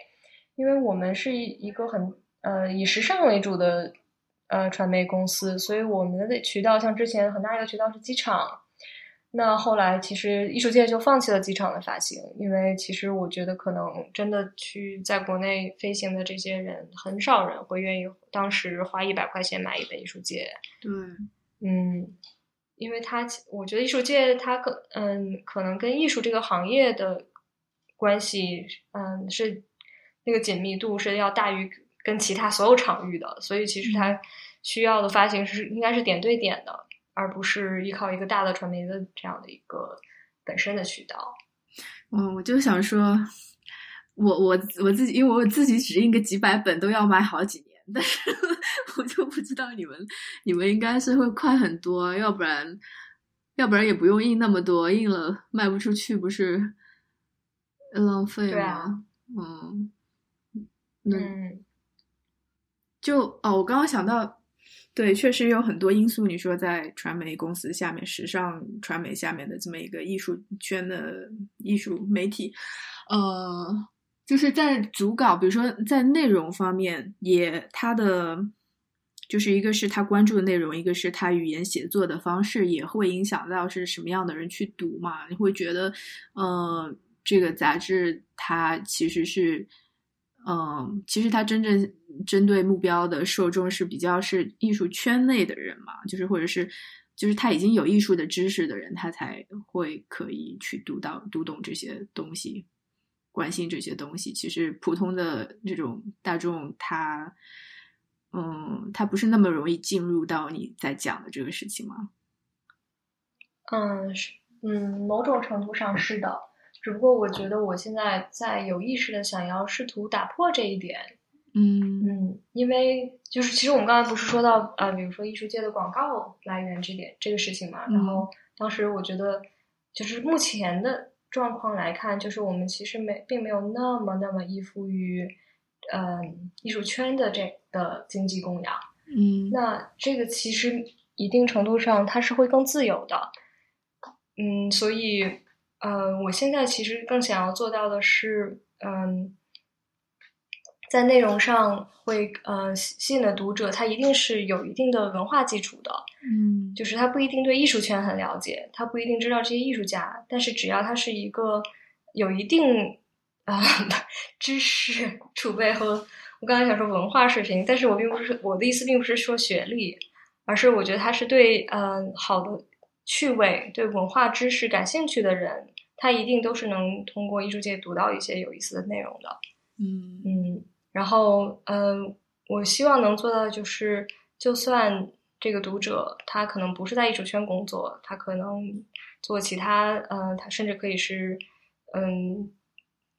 因为我们是一一个很呃以时尚为主的呃传媒公司，所以我们的渠道像之前很大一个渠道是机场，那后来其实艺术界就放弃了机场的发行，因为其实我觉得可能真的去在国内飞行的这些人，很少人会愿意当时花一百块钱买一本艺术界。对，嗯，因为它，我觉得艺术界它可嗯，可能跟艺术这个行业的关系，嗯，是那个紧密度是要大于跟其他所有场域的，所以其实它需要的发行是应该是点对点的，而不是依靠一个大的传媒的这样的一个本身的渠道。嗯，我就想说，我我我自己，因为我自己只印个几百本都要买好几年，但是 我就不知道你们，你们应该是会快很多，要不然，要不然也不用印那么多，印了卖不出去不是浪费吗？啊嗯，那嗯就哦，我刚刚想到，对，确实有很多因素。你说在传媒公司下面、时尚传媒下面的这么一个艺术圈的艺术媒体，呃，就是在主稿，比如说在内容方面，也它的就是一个是他关注的内容，一个是他语言写作的方式，也会影响到是什么样的人去读嘛。你会觉得，呃，这个杂志它其实是。嗯，其实它真正针对目标的受众是比较是艺术圈内的人嘛，就是或者是就是他已经有艺术的知识的人，他才会可以去读到读懂这些东西，关心这些东西。其实普通的这种大众，他嗯，他不是那么容易进入到你在讲的这个事情吗？嗯，是，嗯，某种程度上是的。只不过我觉得我现在在有意识的想要试图打破这一点，嗯嗯，因为就是其实我们刚才不是说到呃，比如说艺术界的广告来源这点这个事情嘛，然后当时我觉得就是目前的状况来看，就是我们其实没并没有那么那么依附于嗯、呃、艺术圈的这的经济供养，嗯那这个其实一定程度上它是会更自由的，嗯，所以。嗯，我现在其实更想要做到的是，嗯，在内容上会呃吸引的读者，他一定是有一定的文化基础的，嗯，就是他不一定对艺术圈很了解，他不一定知道这些艺术家，但是只要他是一个有一定啊、呃、知识储备和我刚才想说文化水平，但是我并不是我的意思，并不是说学历，而是我觉得他是对嗯、呃、好的。趣味对文化知识感兴趣的人，他一定都是能通过艺术界读到一些有意思的内容的。嗯嗯，然后嗯、呃，我希望能做到就是，就算这个读者他可能不是在艺术圈工作，他可能做其他，呃，他甚至可以是，嗯，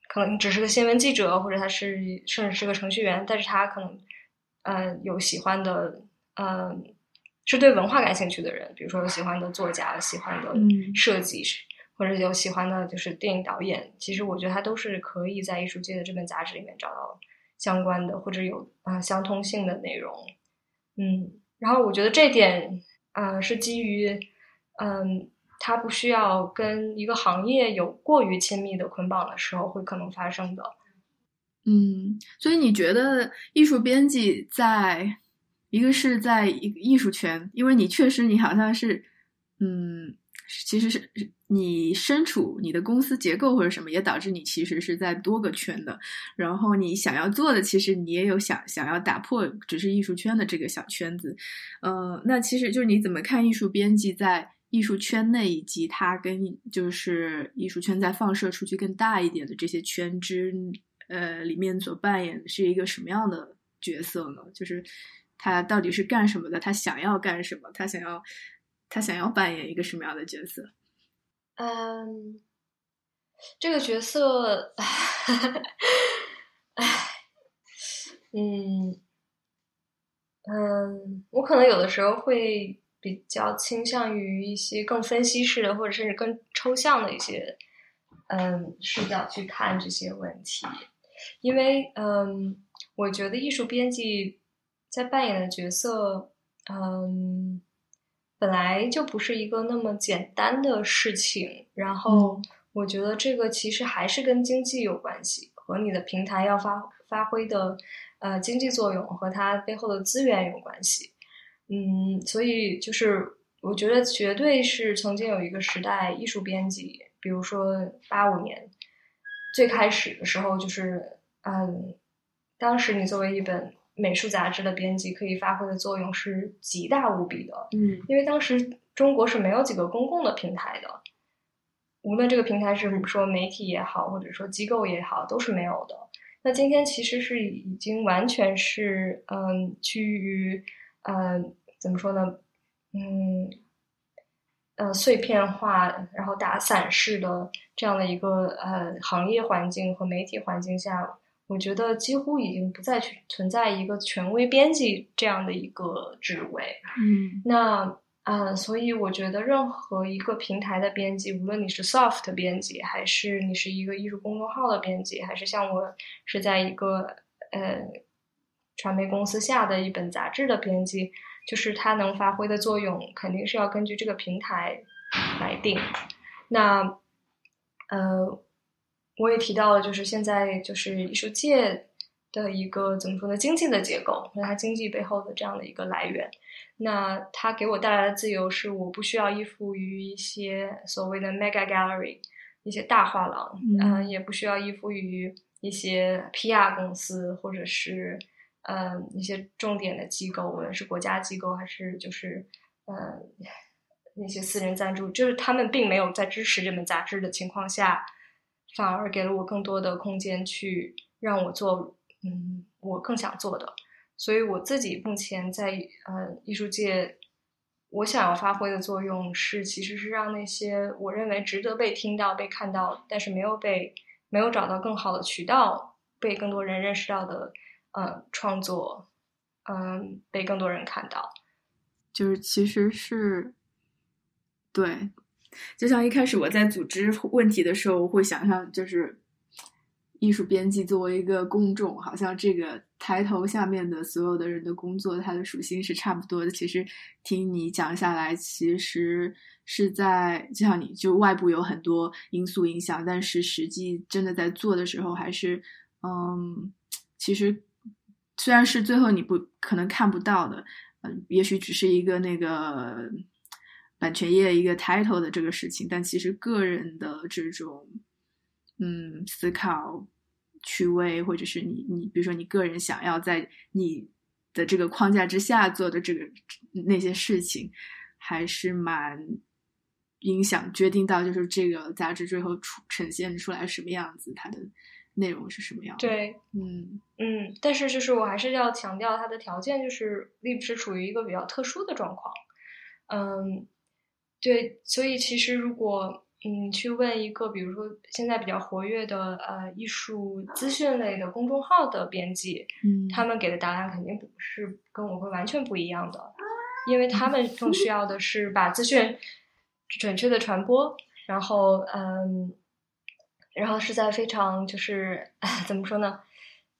可能只是个新闻记者，或者他是甚至是个程序员，但是他可能，呃，有喜欢的，嗯、呃。是对文化感兴趣的人，比如说有喜欢的作家、喜欢的设计师，嗯、或者有喜欢的就是电影导演。其实我觉得他都是可以在艺术界的这本杂志里面找到相关的或者有啊、相通性的内容。嗯，然后我觉得这点啊、是基于嗯，它不需要跟一个行业有过于亲密的捆绑的时候会可能发生的。嗯，所以你觉得艺术编辑在？一个是在一艺术圈，因为你确实你好像是，嗯，其实是你身处你的公司结构或者什么，也导致你其实是在多个圈的。然后你想要做的，其实你也有想想要打破只是艺术圈的这个小圈子。呃，那其实就是你怎么看艺术编辑在艺术圈内，以及它跟就是艺术圈在放射出去更大一点的这些圈之呃里面所扮演是一个什么样的角色呢？就是他到底是干什么的？他想要干什么？他想要他想要扮演一个什么样的角色？嗯，这个角色，唉，嗯嗯，我可能有的时候会比较倾向于一些更分析式的，或者甚至更抽象的一些嗯视角去看这些问题，因为嗯，我觉得艺术编辑在扮演的角色，嗯。本来就不是一个那么简单的事情，然后我觉得这个其实还是跟经济有关系，和你的平台要发发挥的呃经济作用和它背后的资源有关系。嗯，所以就是我觉得绝对是曾经有一个时代，艺术编辑，比如说八五年最开始的时候，就是嗯，当时你作为一本。美术杂志的编辑可以发挥的作用是极大无比的，嗯，因为当时中国是没有几个公共的平台的，无论这个平台是说媒体也好，或者说机构也好，都是没有的。那今天其实是已经完全是，嗯，趋于，呃，怎么说呢，嗯，呃，碎片化，然后打散式的这样的一个呃行业环境和媒体环境下。我觉得几乎已经不再去存在一个权威编辑这样的一个职位。嗯，那啊，所以我觉得任何一个平台的编辑，无论你是 soft 编辑，还是你是一个艺术公众号的编辑，还是像我是在一个呃传媒公司下的一本杂志的编辑，就是它能发挥的作用，肯定是要根据这个平台来定。那呃。我也提到了，就是现在就是艺术界的一个怎么说呢？经济的结构和它经济背后的这样的一个来源。那它给我带来的自由是，我不需要依附于一些所谓的 mega gallery，一些大画廊，嗯，也不需要依附于一些 PR 公司或者是嗯一些重点的机构，无论是国家机构还是就是嗯那些私人赞助，就是他们并没有在支持这本杂志的情况下。反而给了我更多的空间去让我做，嗯，我更想做的。所以我自己目前在呃艺术界，我想要发挥的作用是，其实是让那些我认为值得被听到、被看到，但是没有被没有找到更好的渠道被更多人认识到的，呃，创作，嗯，被更多人看到。就是其实是，对。就像一开始我在组织问题的时候，我会想象就是艺术编辑作为一个公众，好像这个抬头下面的所有的人的工作，它的属性是差不多的。其实听你讲下来，其实是在就像你就外部有很多因素影响，但是实际真的在做的时候，还是嗯，其实虽然是最后你不可能看不到的，嗯，也许只是一个那个。版权业一个 title 的这个事情，但其实个人的这种，嗯，思考、趣味，或者是你你，比如说你个人想要在你的这个框架之下做的这个那些事情，还是蛮影响决定到就是这个杂志最后出呈现出来什么样子，它的内容是什么样。对，嗯嗯，但是就是我还是要强调它的条件，就是 Lib 是处于一个比较特殊的状况，嗯。对，所以其实如果嗯去问一个，比如说现在比较活跃的呃艺术资讯类的公众号的编辑，嗯，他们给的答案肯定不是跟我会完全不一样的，因为他们 更需要的是把资讯准确的传播，然后嗯，然后是在非常就是 怎么说呢，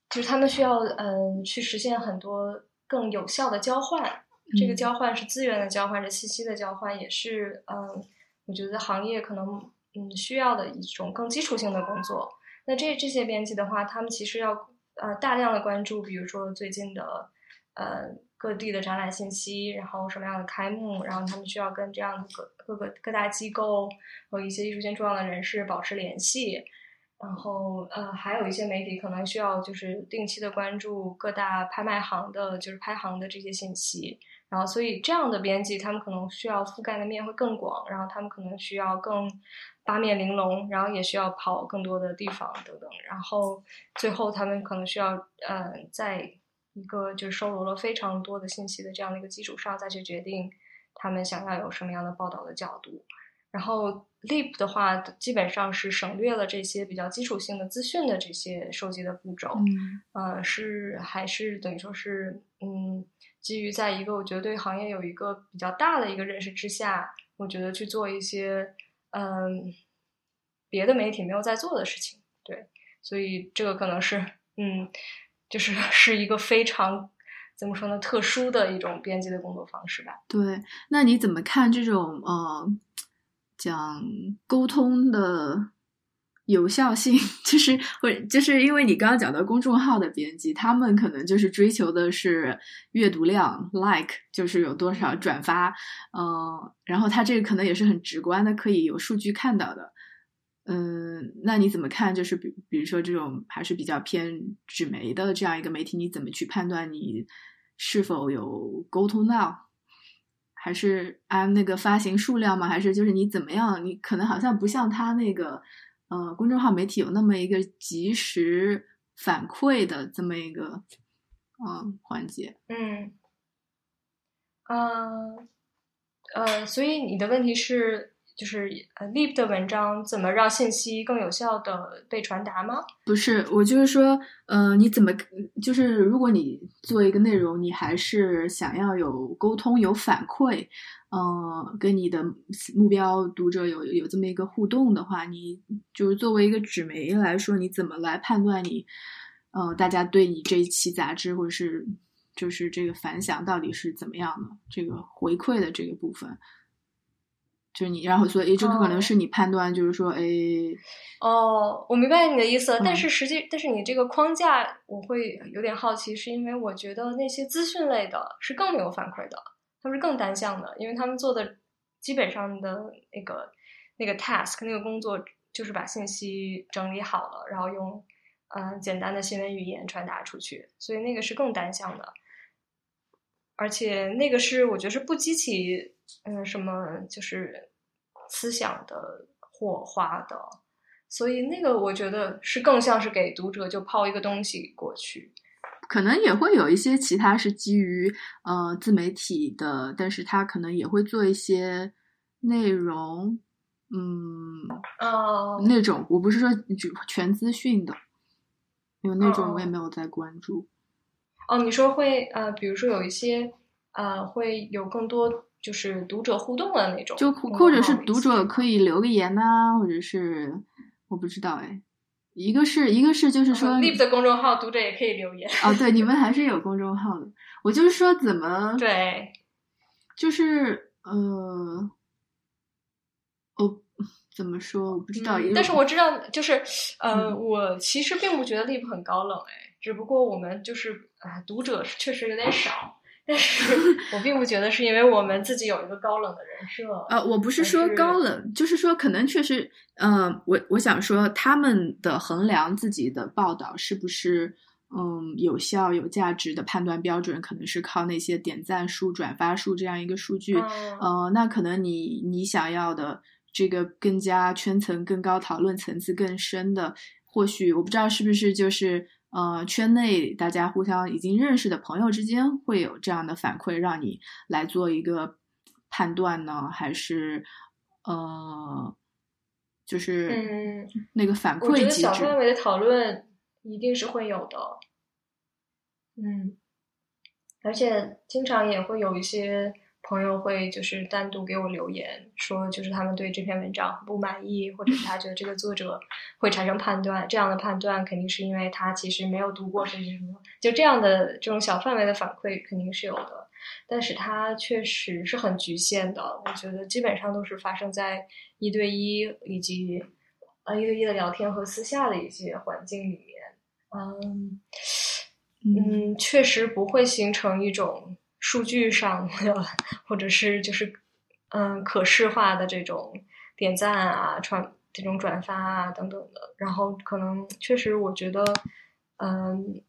就是他们需要嗯去实现很多更有效的交换。这个交换是资源的交换，是信息的交换，也是嗯，我觉得行业可能嗯需要的一种更基础性的工作。那这这些编辑的话，他们其实要呃大量的关注，比如说最近的呃各地的展览信息，然后什么样的开幕，然后他们需要跟这样的各各个各大机构和一些艺术圈重要的人士保持联系，然后呃，还有一些媒体可能需要就是定期的关注各大拍卖行的，就是拍行的这些信息。然后，所以这样的编辑，他们可能需要覆盖的面会更广，然后他们可能需要更八面玲珑，然后也需要跑更多的地方等等。然后最后，他们可能需要呃，在一个就是收罗了非常多的信息的这样的一个基础上，再去决定他们想要有什么样的报道的角度。然后 Leap 的话，基本上是省略了这些比较基础性的资讯的这些收集的步骤，嗯呃，是还是等于说是嗯。基于在一个我觉得对行业有一个比较大的一个认识之下，我觉得去做一些嗯别的媒体没有在做的事情，对，所以这个可能是嗯就是 是一个非常怎么说呢特殊的一种编辑的工作方式吧。对，那你怎么看这种呃讲沟通的？有效性 就是会就是因为你刚刚讲到公众号的编辑，他们可能就是追求的是阅读量，like 就是有多少转发，嗯，然后他这个可能也是很直观的，可以有数据看到的，嗯，那你怎么看？就是比比如说这种还是比较偏纸媒的这样一个媒体，你怎么去判断你是否有沟通到？还是按那个发行数量吗？还是就是你怎么样？你可能好像不像他那个。呃，公众号媒体有那么一个及时反馈的这么一个嗯环节。嗯，呃，呃，所以你的问题是，就是呃，Leap 的文章怎么让信息更有效的被传达吗？不是，我就是说，呃，你怎么就是如果你做一个内容，你还是想要有沟通、有反馈。嗯，跟你的目标读者有有这么一个互动的话，你就是作为一个纸媒来说，你怎么来判断你，呃，大家对你这一期杂志或者是就是这个反响到底是怎么样的？这个回馈的这个部分，就是你，然后所以这个可能是你判断，就是说，哎，哦，我明白你的意思，但是实际，但是你这个框架我会有点好奇，是因为我觉得那些资讯类的是更没有反馈的。他们是更单向的，因为他们做的基本上的那个那个 task 那个工作就是把信息整理好了，然后用嗯简单的新闻语言传达出去，所以那个是更单向的，而且那个是我觉得是不激起嗯什么就是思想的火花的，所以那个我觉得是更像是给读者就抛一个东西过去。可能也会有一些其他是基于呃自媒体的，但是他可能也会做一些内容，嗯，哦，那种我不是说全资讯的，有那种我也没有在关注。哦，你说会呃，比如说有一些呃，会有更多就是读者互动的那种，就或者是读者可以留个言呐，或者是我不知道哎。一个是一个是就是说，Leap 的公众号读者也可以留言哦。对，你们还是有公众号的。我就是说，怎么 对，就是呃，我怎么说？我不知道。但是我知道，就是呃，我其实并不觉得 Leap 很高冷，哎，只不过我们就是啊，读者确实有点少。但 是我并不觉得是因为我们自己有一个高冷的人设呃，我不是说高冷，就是说可能确实，嗯，我我想说他们的衡量自己的报道是不是嗯有效有价值的判断标准，可能是靠那些点赞数、转发数这样一个数据。呃，那可能你你想要的这个更加圈层更高、讨论层次更深的，或许我不知道是不是就是。呃，圈内大家互相已经认识的朋友之间会有这样的反馈，让你来做一个判断呢？还是呃，就是嗯，那个反馈机制？小范围的讨论一定是会有的。嗯，而且经常也会有一些。朋友会就是单独给我留言说，就是他们对这篇文章不满意，或者是他觉得这个作者会产生判断，这样的判断肯定是因为他其实没有读过，甚至什么，就这样的这种小范围的反馈肯定是有的，但是它确实是很局限的。我觉得基本上都是发生在一对一以及呃一对一的聊天和私下的一些环境里面，嗯嗯，确实不会形成一种。数据上，或者是就是，嗯，可视化的这种点赞啊、传这种转发啊等等的，然后可能确实我觉得，嗯，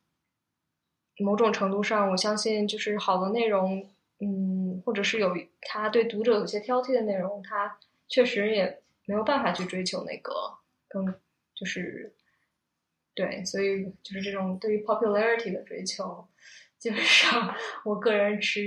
某种程度上，我相信就是好的内容，嗯，或者是有他对读者有些挑剔的内容，他确实也没有办法去追求那个更就是对，所以就是这种对于 popularity 的追求。基本上，我个人持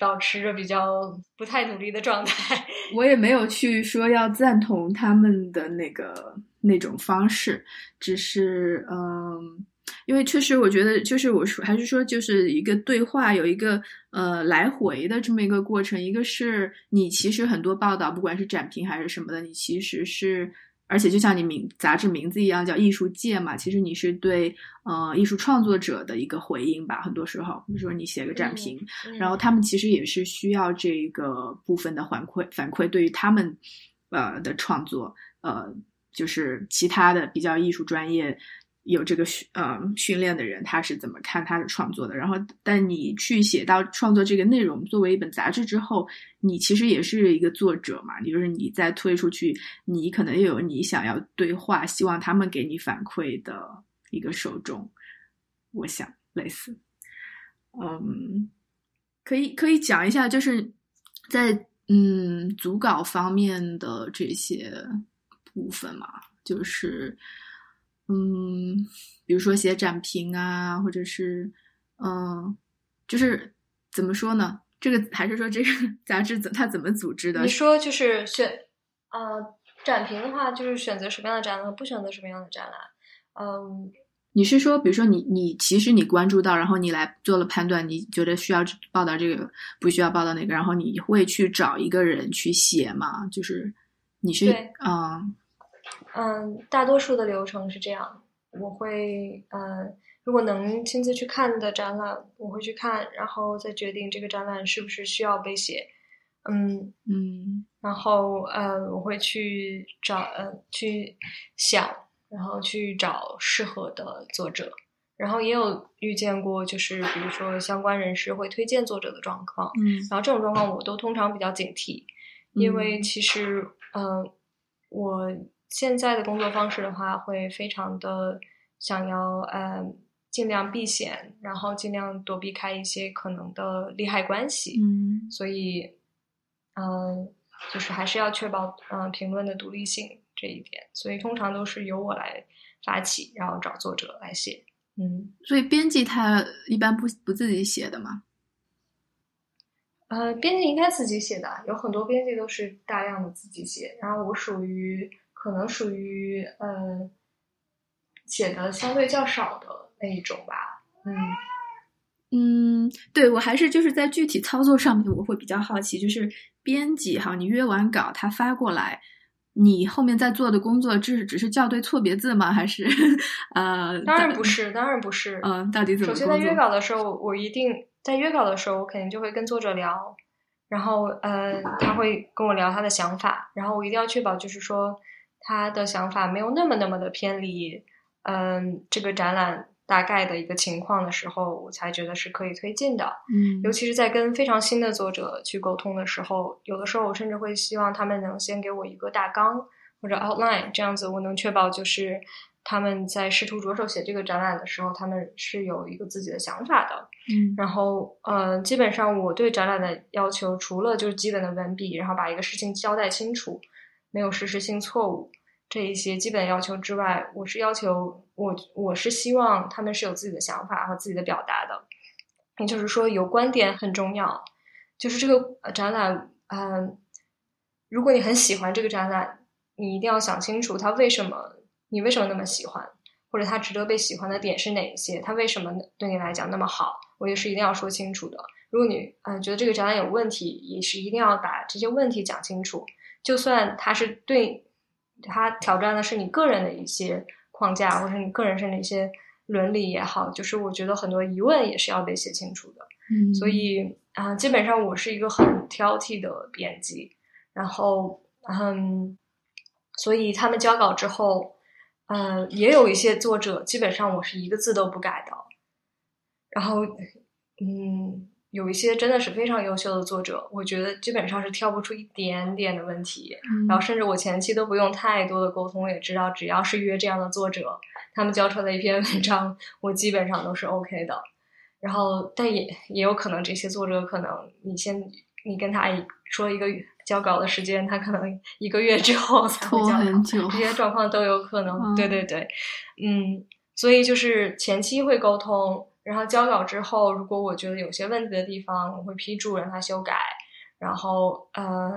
保持着比较不太努力的状态。我也没有去说要赞同他们的那个那种方式，只是嗯，因为确实我觉得，就是我说还是说，就是一个对话有一个呃来回的这么一个过程。一个是你其实很多报道，不管是展评还是什么的，你其实是。而且就像你名杂志名字一样，叫艺术界嘛，其实你是对呃艺术创作者的一个回应吧。很多时候，比如说你写个展评，然后他们其实也是需要这个部分的反馈，反馈对于他们呃的创作，呃，就是其他的比较艺术专业。有这个训呃训练的人，他是怎么看他的创作的？然后，但你去写到创作这个内容作为一本杂志之后，你其实也是一个作者嘛，也就是你在推出去，你可能也有你想要对话，希望他们给你反馈的一个受众。我想类似，嗯，可以可以讲一下，就是在嗯组稿方面的这些部分嘛，就是。嗯，比如说写展评啊，或者是，嗯，就是怎么说呢？这个还是说这个杂志怎它怎么组织的？你说就是选，呃，展评的话，就是选择什么样的展览，不选择什么样的展览。嗯，你是说，比如说你你其实你关注到，然后你来做了判断，你觉得需要报道这个，不需要报道那个，然后你会去找一个人去写吗？就是你是嗯。嗯，大多数的流程是这样，我会呃，如果能亲自去看的展览，我会去看，然后再决定这个展览是不是需要被写。嗯嗯，然后呃，我会去找呃去想，然后去找适合的作者，然后也有遇见过，就是比如说相关人士会推荐作者的状况。嗯，然后这种状况我都通常比较警惕，因为其实嗯我。现在的工作方式的话，会非常的想要，嗯，尽量避险，然后尽量躲避开一些可能的利害关系。嗯，所以，嗯，就是还是要确保，嗯，评论的独立性这一点。所以通常都是由我来发起，然后找作者来写。嗯，所以编辑他一般不不自己写的吗？呃，编辑应该自己写的，有很多编辑都是大量的自己写，然后我属于。可能属于呃写的相对较少的那一种吧，嗯嗯，对我还是就是在具体操作上面我会比较好奇，就是编辑哈，你约完稿他发过来，你后面在做的工作，这是只是校对错别字吗？还是呃？当然不是，当然不是。嗯，到底怎么？首先在约稿的时候，我一定在约稿的时候，我肯定就会跟作者聊，然后呃，他会跟我聊他的想法，然后我一定要确保就是说。他的想法没有那么那么的偏离，嗯，这个展览大概的一个情况的时候，我才觉得是可以推进的。嗯，尤其是在跟非常新的作者去沟通的时候，有的时候我甚至会希望他们能先给我一个大纲或者 outline，这样子我能确保就是他们在试图着手写这个展览的时候，他们是有一个自己的想法的。嗯，然后呃，基本上我对展览的要求，除了就是基本的文笔，然后把一个事情交代清楚。没有实时性错误这一些基本要求之外，我是要求我我是希望他们是有自己的想法和自己的表达的，也就是说有观点很重要。就是这个展览，嗯，如果你很喜欢这个展览，你一定要想清楚它为什么你为什么那么喜欢，或者它值得被喜欢的点是哪一些，它为什么对你来讲那么好，我也是一定要说清楚的。如果你嗯觉得这个展览有问题，也是一定要把这些问题讲清楚。就算他是对，他挑战的是你个人的一些框架，或者你个人甚至一些伦理也好，就是我觉得很多疑问也是要被写清楚的。嗯，所以啊，基本上我是一个很挑剔的编辑，然后嗯，所以他们交稿之后，嗯，也有一些作者，基本上我是一个字都不改的，然后嗯。有一些真的是非常优秀的作者，我觉得基本上是挑不出一点点的问题。然后甚至我前期都不用太多的沟通，也知道只要是约这样的作者，他们交出来的一篇文章，我基本上都是 OK 的。然后，但也也有可能这些作者可能你先你跟他说一个交稿的时间，他可能一个月之后才会交稿，这些状况都有可能。对对对，嗯，所以就是前期会沟通。然后交稿之后，如果我觉得有些问题的地方，我会批注让他修改。然后，呃，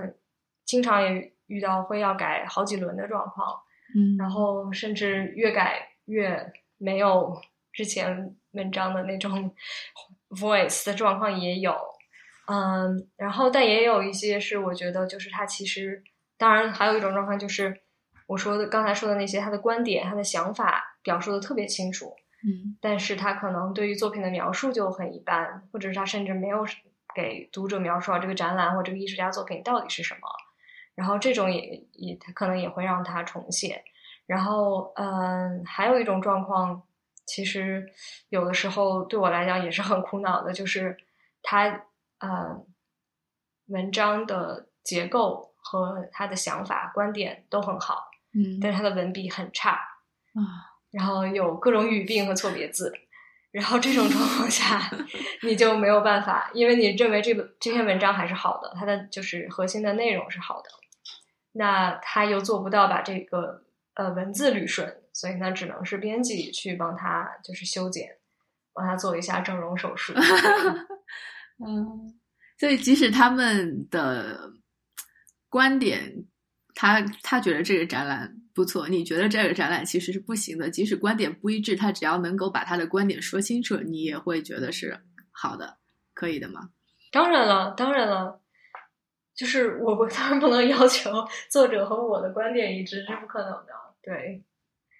经常也遇到会要改好几轮的状况。嗯，然后甚至越改越没有之前文章的那种 voice 的状况也有。嗯，然后但也有一些是我觉得就是他其实，当然还有一种状况就是我说的刚才说的那些他的观点、他的想法表述的特别清楚。嗯，但是他可能对于作品的描述就很一般，或者是他甚至没有给读者描述这个展览或这个艺术家作品到底是什么，然后这种也也他可能也会让他重写。然后，嗯，还有一种状况，其实有的时候对我来讲也是很苦恼的，就是他呃文章的结构和他的想法观点都很好，嗯，但是他的文笔很差啊。然后有各种语病和错别字，然后这种状况下，你就没有办法，因为你认为这本这篇文章还是好的，它的就是核心的内容是好的，那他又做不到把这个呃文字捋顺，所以呢，只能是编辑去帮他就是修剪，帮他做一下整容手术。嗯，所以即使他们的观点，他他觉得这个展览。不错，你觉得这个展览其实是不行的，即使观点不一致，他只要能够把他的观点说清楚，你也会觉得是好的，可以的吗？当然了，当然了，就是我我当然不能要求 作者和我的观点一致，是不可能的。对，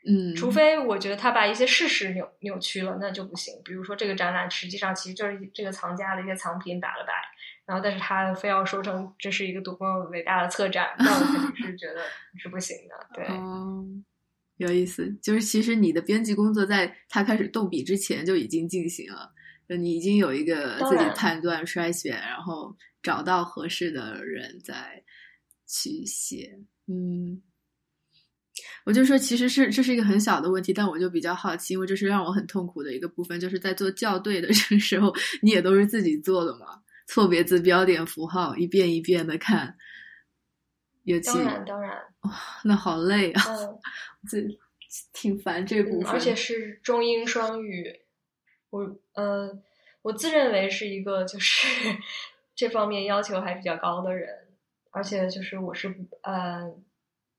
嗯，除非我觉得他把一些事实扭扭曲了，那就不行。比如说这个展览实际上其实就是这个藏家的一些藏品打了摆。然后，但是他非要说成这是一个多么伟大的策展，那我肯定是觉得是不行的。对，有意思，就是其实你的编辑工作在他开始动笔之前就已经进行了，就你已经有一个自己判断、筛选，然后找到合适的人再去写。嗯，我就说，其实是这是一个很小的问题，但我就比较好奇，因为这是让我很痛苦的一个部分，就是在做校对的这 个时候，你也都是自己做的嘛。错别字、标点符号，一遍一遍的看，尤其当然当然，哇，那好累啊！这挺烦这部分，而且是中英双语。我呃，我自认为是一个就是 这方面要求还比较高的人，而且就是我是呃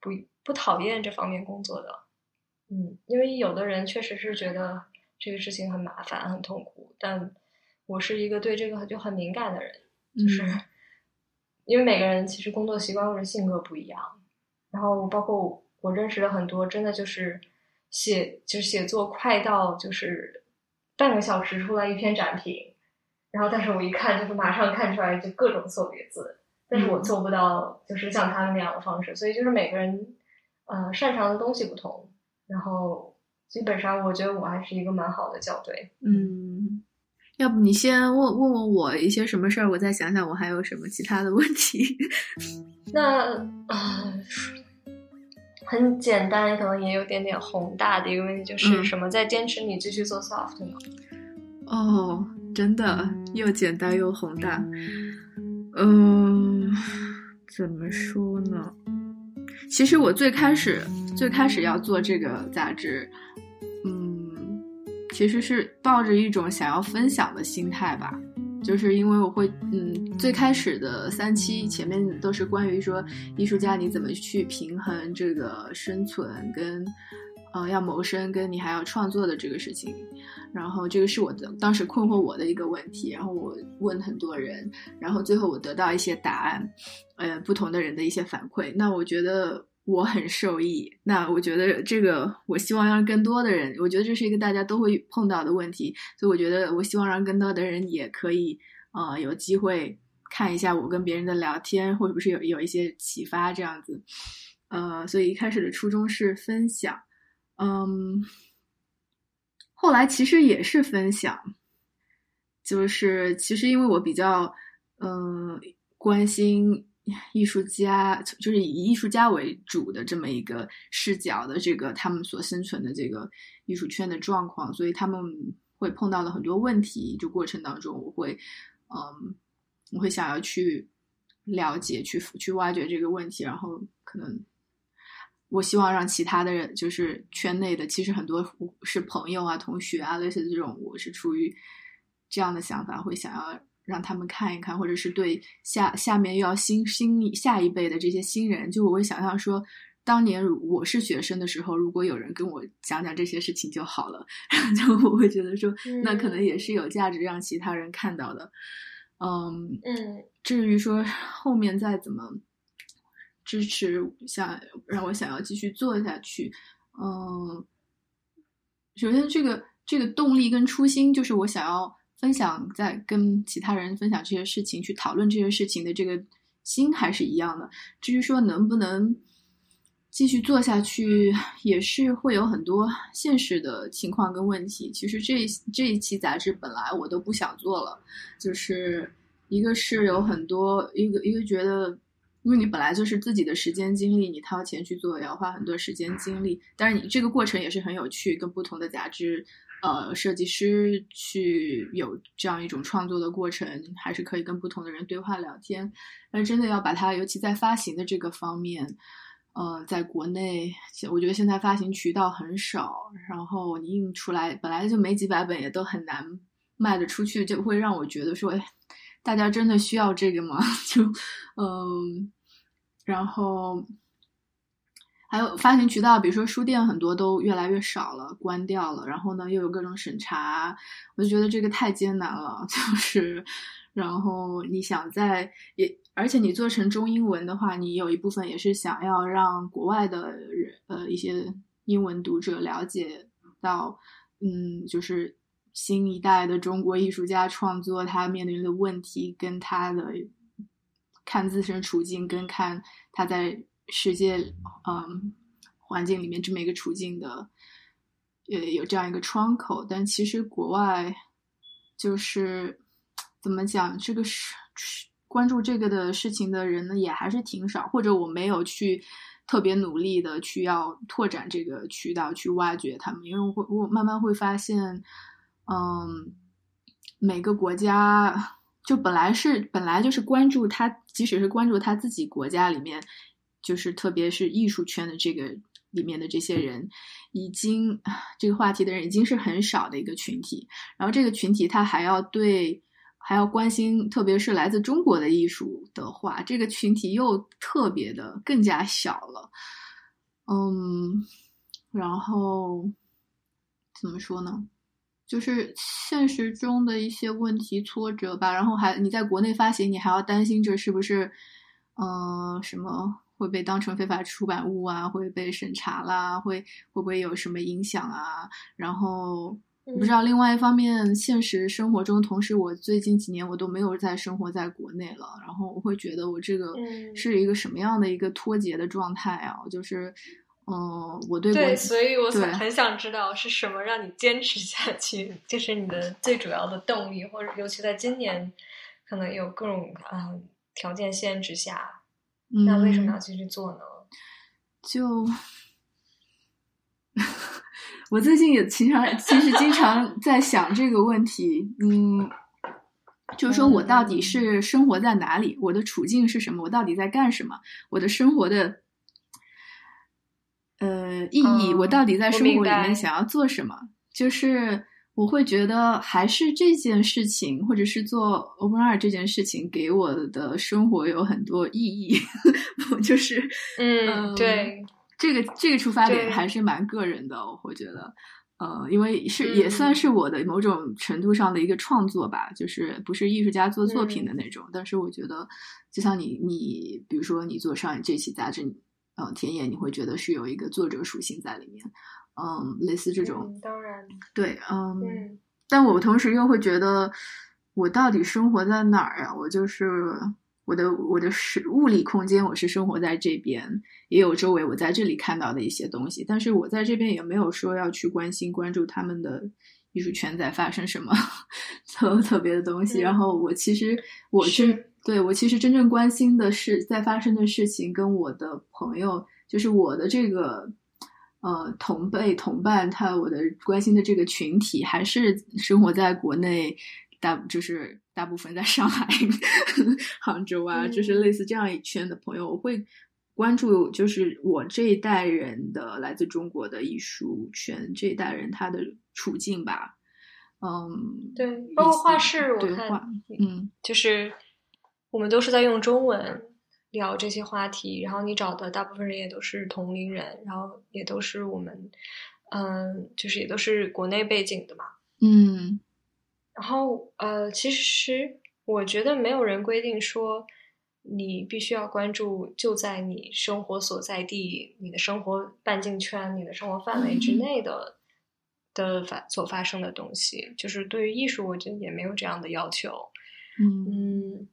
不不讨厌这方面工作的。嗯，因为有的人确实是觉得这个事情很麻烦、很痛苦，但。我是一个对这个就很敏感的人，就是因为每个人其实工作习惯或者性格不一样，然后包括我认识了很多，真的就是写就是写作快到就是半个小时出来一篇展评，然后但是我一看就是马上看出来就各种错别字，但是我做不到就是像他们那样的方式，所以就是每个人呃擅长的东西不同，然后基本上我觉得我还是一个蛮好的校对，嗯。要不你先问问问我一些什么事儿，我再想想我还有什么其他的问题。那啊，很简单，可能也有点点宏大的一个问题，就是什么在坚持你继续做 soft 呢？哦，真的又简单又宏大。嗯，怎么说呢？其实我最开始最开始要做这个杂志。其实是抱着一种想要分享的心态吧，就是因为我会，嗯，最开始的三期前面都是关于说艺术家你怎么去平衡这个生存跟，呃，要谋生跟你还要创作的这个事情，然后这个是我的当时困惑我的一个问题，然后我问很多人，然后最后我得到一些答案，呃，不同的人的一些反馈，那我觉得。我很受益，那我觉得这个，我希望让更多的人，我觉得这是一个大家都会碰到的问题，所以我觉得我希望让更多的人也可以，呃，有机会看一下我跟别人的聊天，或者不是有有一些启发这样子，呃，所以一开始的初衷是分享，嗯，后来其实也是分享，就是其实因为我比较嗯关心 艺术家，就是以艺术家为主的这么一个视角的这个他们所生存的这个艺术圈的状况，所以他们会碰到的很多问题，就过程当中我会嗯我会想要去了解、去去挖掘这个问题，然后可能。我希望让其他的人，就是圈内的，其实很多是朋友啊、同学啊，类似这种，我是出于这样的想法，会想要让他们看一看，或者是对下下面又要新新下一辈的这些新人，就我会想象说，当年我是学生的时候，如果有人跟我讲讲这些事情就好了，就我会觉得说，那可能也是有价值让其他人看到的。嗯嗯，至于说后面再怎么。支持想让我想要继续做下去，嗯，首先这个这个动力跟初心就是我想要分享，在跟其他人分享这些事情，去讨论这些事情的这个心还是一样的。至于说能不能继续做下去，也是会有很多现实的情况跟问题。其实这这一期杂志本来我都不想做了，就是一个是有很多一个一个觉得。因为你本来就是自己的时间精力，你掏钱去做，也要花很多时间精力。但是你这个过程也是很有趣，跟不同的杂志，呃，设计师去有这样一种创作的过程，还是可以跟不同的人对话聊天。但真的要把它，尤其在发行的这个方面，呃，在国内，我觉得现在发行渠道很少，然后你印出来本来就没几百本，也都很难卖得出去，就会让我觉得说，哎，大家真的需要这个吗？就，嗯。然后还有发行渠道，比如说书店很多都越来越少了，关掉了。然后呢，又有各种审查，我就觉得这个太艰难了。就是，然后你想在也，而且你做成中英文的话，你有一部分也是想要让国外的人，呃，一些英文读者了解到，嗯，就是新一代的中国艺术家创作他面临的问题跟他的。看自身处境，跟看他在世界嗯环境里面这么一个处境的，呃，有这样一个窗口。但其实国外就是怎么讲，这个是关注这个的事情的人呢，也还是挺少，或者我没有去特别努力的去要拓展这个渠道，去挖掘他们，因为我会我慢慢会发现，嗯，每个国家。就本来是本来就是关注他，即使是关注他自己国家里面，就是特别是艺术圈的这个里面的这些人，已经这个话题的人已经是很少的一个群体。然后这个群体他还要对还要关心，特别是来自中国的艺术的话，这个群体又特别的更加小了。嗯，然后怎么说呢？就是现实中的一些问题挫折吧，然后还你在国内发行，你还要担心这是不是，呃，什么会被当成非法出版物啊，会被审查啦，会会不会有什么影响啊？然后不知道另外一方面，现实生活中，同时我最近几年我都没有再生活在国内了，然后我会觉得我这个是一个什么样的一个脱节的状态啊？就是。嗯，我对对，所以我很很想知道是什么让你坚持下去，就是你的最主要的动力，或者尤其在今年，可能有各种啊条件限制下，那为什么要继续做呢？就 我最近也经常，其实经常在想这个问题，嗯，就是说我到底是生活在哪里，我的处境是什么，我到底在干什么，我的生活的。呃，意义，我到底在生活里面想要做什么？就是我会觉得，还是这件事情，或者是做 Open Art 这件事情，给我的生活有很多意义。我就是，嗯，对，这个这个出发点还是蛮个人的。我会觉得，呃，因为是也算是我的某种程度上的一个创作吧，就是不是艺术家做作品的那种。但是我觉得，就像你，你比如说你做上这期杂志。嗯，田野你会觉得是有一个作者属性在里面，嗯，类似这种，当然，对，嗯，但我同时又会觉得，我到底生活在哪儿呀？我就是我的我的是物理空间，我是生活在这边，也有周围我在这里看到的一些东西，但是我在这边也没有说要去关心关注他们的艺术圈在发生什么 特特别的东西。嗯然后我其实我是是对我其实真正关心的是在发生的事情，跟我的朋友，就是我的这个呃同辈同伴，他我的关心的这个群体，还是生活在国内，大就是大部分在上海、杭州啊，嗯就是类似这样一圈的朋友，我会。关注就是我这一代人的来自中国的艺术圈这一代人他的处境吧，嗯，对，包括画室，我看嗯就是我们都是在用中文聊这些话题，然后你找的大部分人也都是同龄人，然后也都是我们，嗯，就是也都是国内背景的嘛。嗯然后呃，其实我觉得没有人规定说你必须要关注就在你生活所在地、你的生活半径圈、你的生活范围之嗯内的、的发所发生的东西。就是对于艺术，我觉得也没有这样的要求。嗯嗯，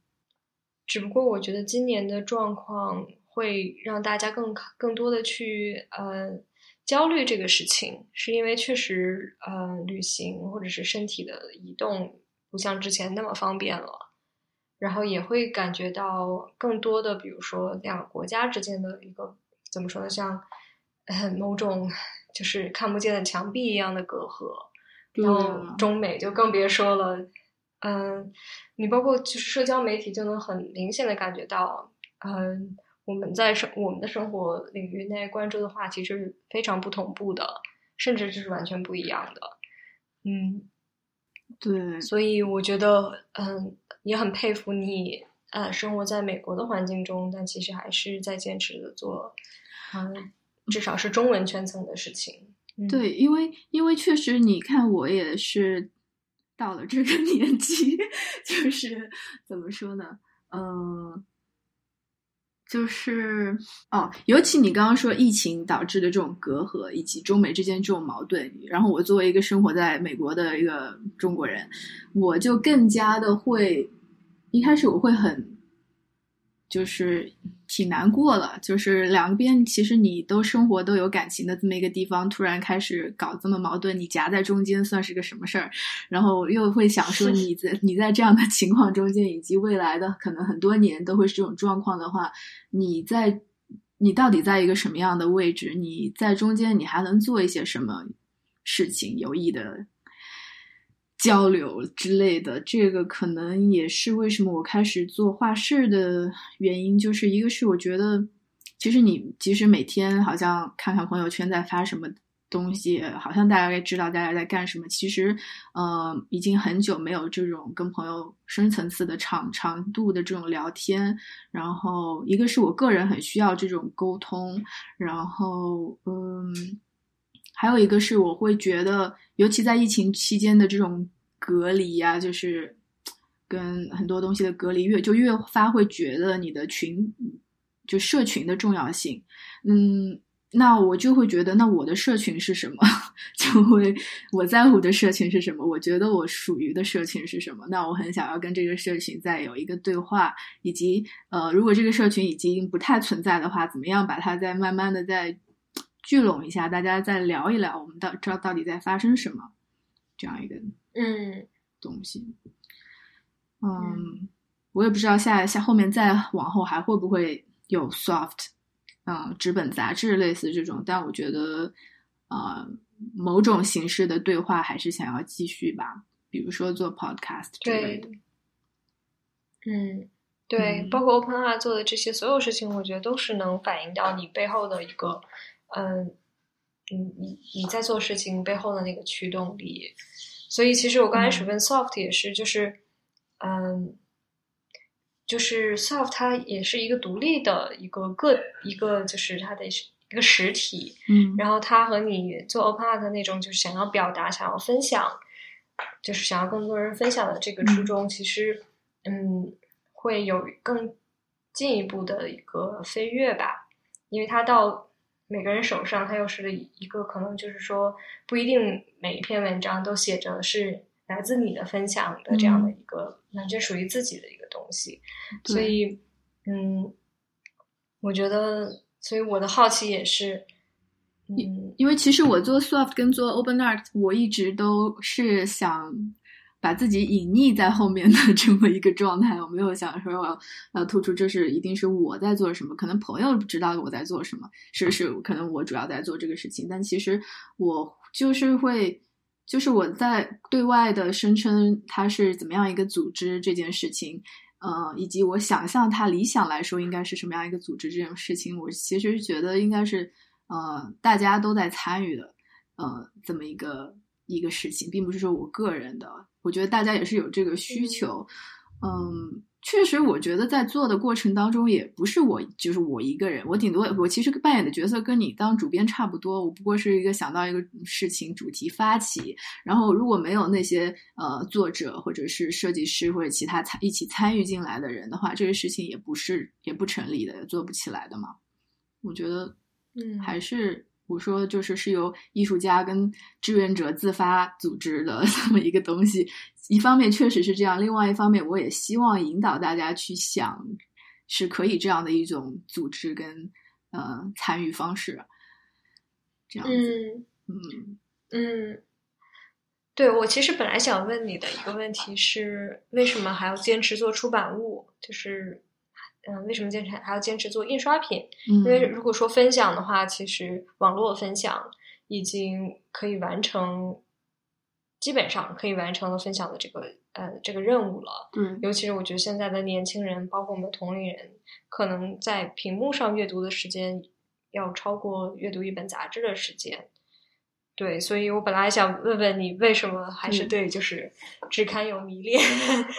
只不过我觉得今年的状况会让大家更更多的去呃焦虑这个事情，是因为确实呃旅行或者是身体的移动不像之前那么方便了，然后也会感觉到更多的，比如说两个国家之间的一个怎么说呢，像呃某种就是看不见的墙壁一样的隔阂。然后啊。中美就更别说了，嗯，你包括就是社交媒体就能很明显的感觉到，嗯，我们在生我们的生活领域内关注的话题是非常不同步的，甚至就是完全不一样的，嗯，对，所以我觉得，嗯，也很佩服你，呃，生活在美国的环境中，但其实还是在坚持的做，嗯，至少是中文圈层的事情，嗯、对，因为因为确实，你看我也是到了这个 年纪，就是怎么说呢？嗯、就是哦，尤其你刚刚说疫情导致的这种隔阂，以及中美之间这种矛盾，然后我作为一个生活在美国的一个中国人，我就更加的会，一开始我会很。就是挺难过了，就是两边其实你都生活都有感情的这么一个地方，突然开始搞这么矛盾，你夹在中间算是个什么事儿？然后又会想说，你在你在这样的情况中间，以及未来的可能很多年都会是这种状况的话，你在你到底在一个什么样的位置？你在中间你还能做一些什么事情有益的？交流之类的，这个可能也是为什么我开始做画室的原因。就是一个是我觉得，其实你即使每天好像看看朋友圈在发什么东西，好像大概知道大家在干什么，其实，呃，已经很久没有这种跟朋友深层次的长长度的这种聊天。然后，一个是我个人很需要这种沟通，然后，嗯。还有一个是，我会觉得，尤其在疫情期间的这种隔离呀、就是跟很多东西的隔离，越就越发会觉得你的群，就社群的重要性。嗯，那我就会觉得，那我的社群是什么？就会我在乎的社群是什么？我觉得我属于的社群是什么？那我很想要跟这个社群再有一个对话，以及呃，如果这个社群已经不太存在的话，怎么样把它再慢慢的再。聚拢一下，大家再聊一聊，我们到知道到底在发生什么，这样一个嗯东西。嗯，我也不知道下下后面再往后还会不会有 soft，嗯，纸本杂志类似这种，但我觉得，呃，某种形式的对话还是想要继续吧，比如说做 podcast 之类的。，嗯，对，嗯包括 Open Art 做的这些所有事情，我觉得都是能反映到你背后的一个，嗯，你，你你在做事情背后的那个驱动力。所以其实我刚开始嗯。问 Soft 也是，就是，嗯，就是 Soft 它也是一个独立的一个个一个就是它的一个实体，嗯。然后它和你做 Open Art 那种就是想要表达、想要分享，就是想要更多人分享的这个初衷，其实嗯会有更进一步的一个飞跃吧，因为它到每个人手上，它又是一个可能就是说不一定每一篇文章都写着是来自你的分享的这样的一个完全属于自己的一个东西，所以嗯，我觉得，所以我的好奇也是，嗯，因为其实我做 soft 跟做 open art，我一直都是想把自己隐匿在后面的 这么一个状态，我没有想说我要要突出这是一定是我在做什么，可能朋友知道我在做什么，是是可能我主要在做这个事情，但其实我就是会。就是我在对外的声称它是怎么样一个组织这件事情，呃，以及我想象它理想来说应该是什么样一个组织这种事情，我其实觉得应该是呃大家都在参与的，呃，这么一个一个事情，并不是说我个人的，我觉得大家也是有这个需求，嗯。确实，我觉得在做的过程当中，也不是我，就是我一个人。我顶多我其实扮演的角色跟你当主编差不多，我不过是一个想到一个事情主题发起，然后如果没有那些呃作者或者是设计师或者其他参一起参与进来的人的话，这个事情也不是也不成立的，也做不起来的嘛。我觉得，嗯，还是。我说，就是是由艺术家跟志愿者自发组织的 这么一个东西。一方面确实是这样，另外一方面，我也希望引导大家去想，是可以这样的一种组织跟呃参与方式。这样子，嗯嗯，对我其实本来想问你的一个问题是，为什么还要坚持做出版物？就是。嗯，为什么坚持还要坚持做印刷品？因为如果说分享的话，其实网络分享已经可以完成，基本上可以完成了分享的这个呃这个任务了。嗯，尤其是我觉得现在的年轻人，包括我们同龄人，可能在屏幕上阅读的时间要超过阅读一本杂志的时间。对，所以我本来想问问你，为什么还是对就是只刊有迷恋？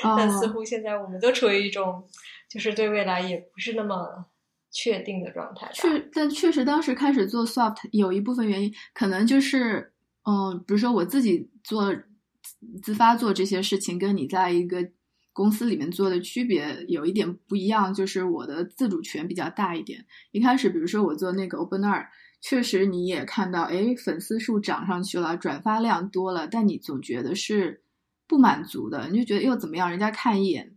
但似乎现在我们都处于一种。就是对未来也不是那么确定的状态。确，但确实当时开始做 soft 有一部分原因，可能就是，嗯，比如说我自己做自发做这些事情，跟你在一个公司里面做的区别有一点不一样，就是我的自主权比较大一点。一开始，比如说我做那个 Open Art，确实你也看到，哎，粉丝数涨上去了，转发量多了，但你总觉得是不满足的，你就觉得又怎么样？人家看一眼。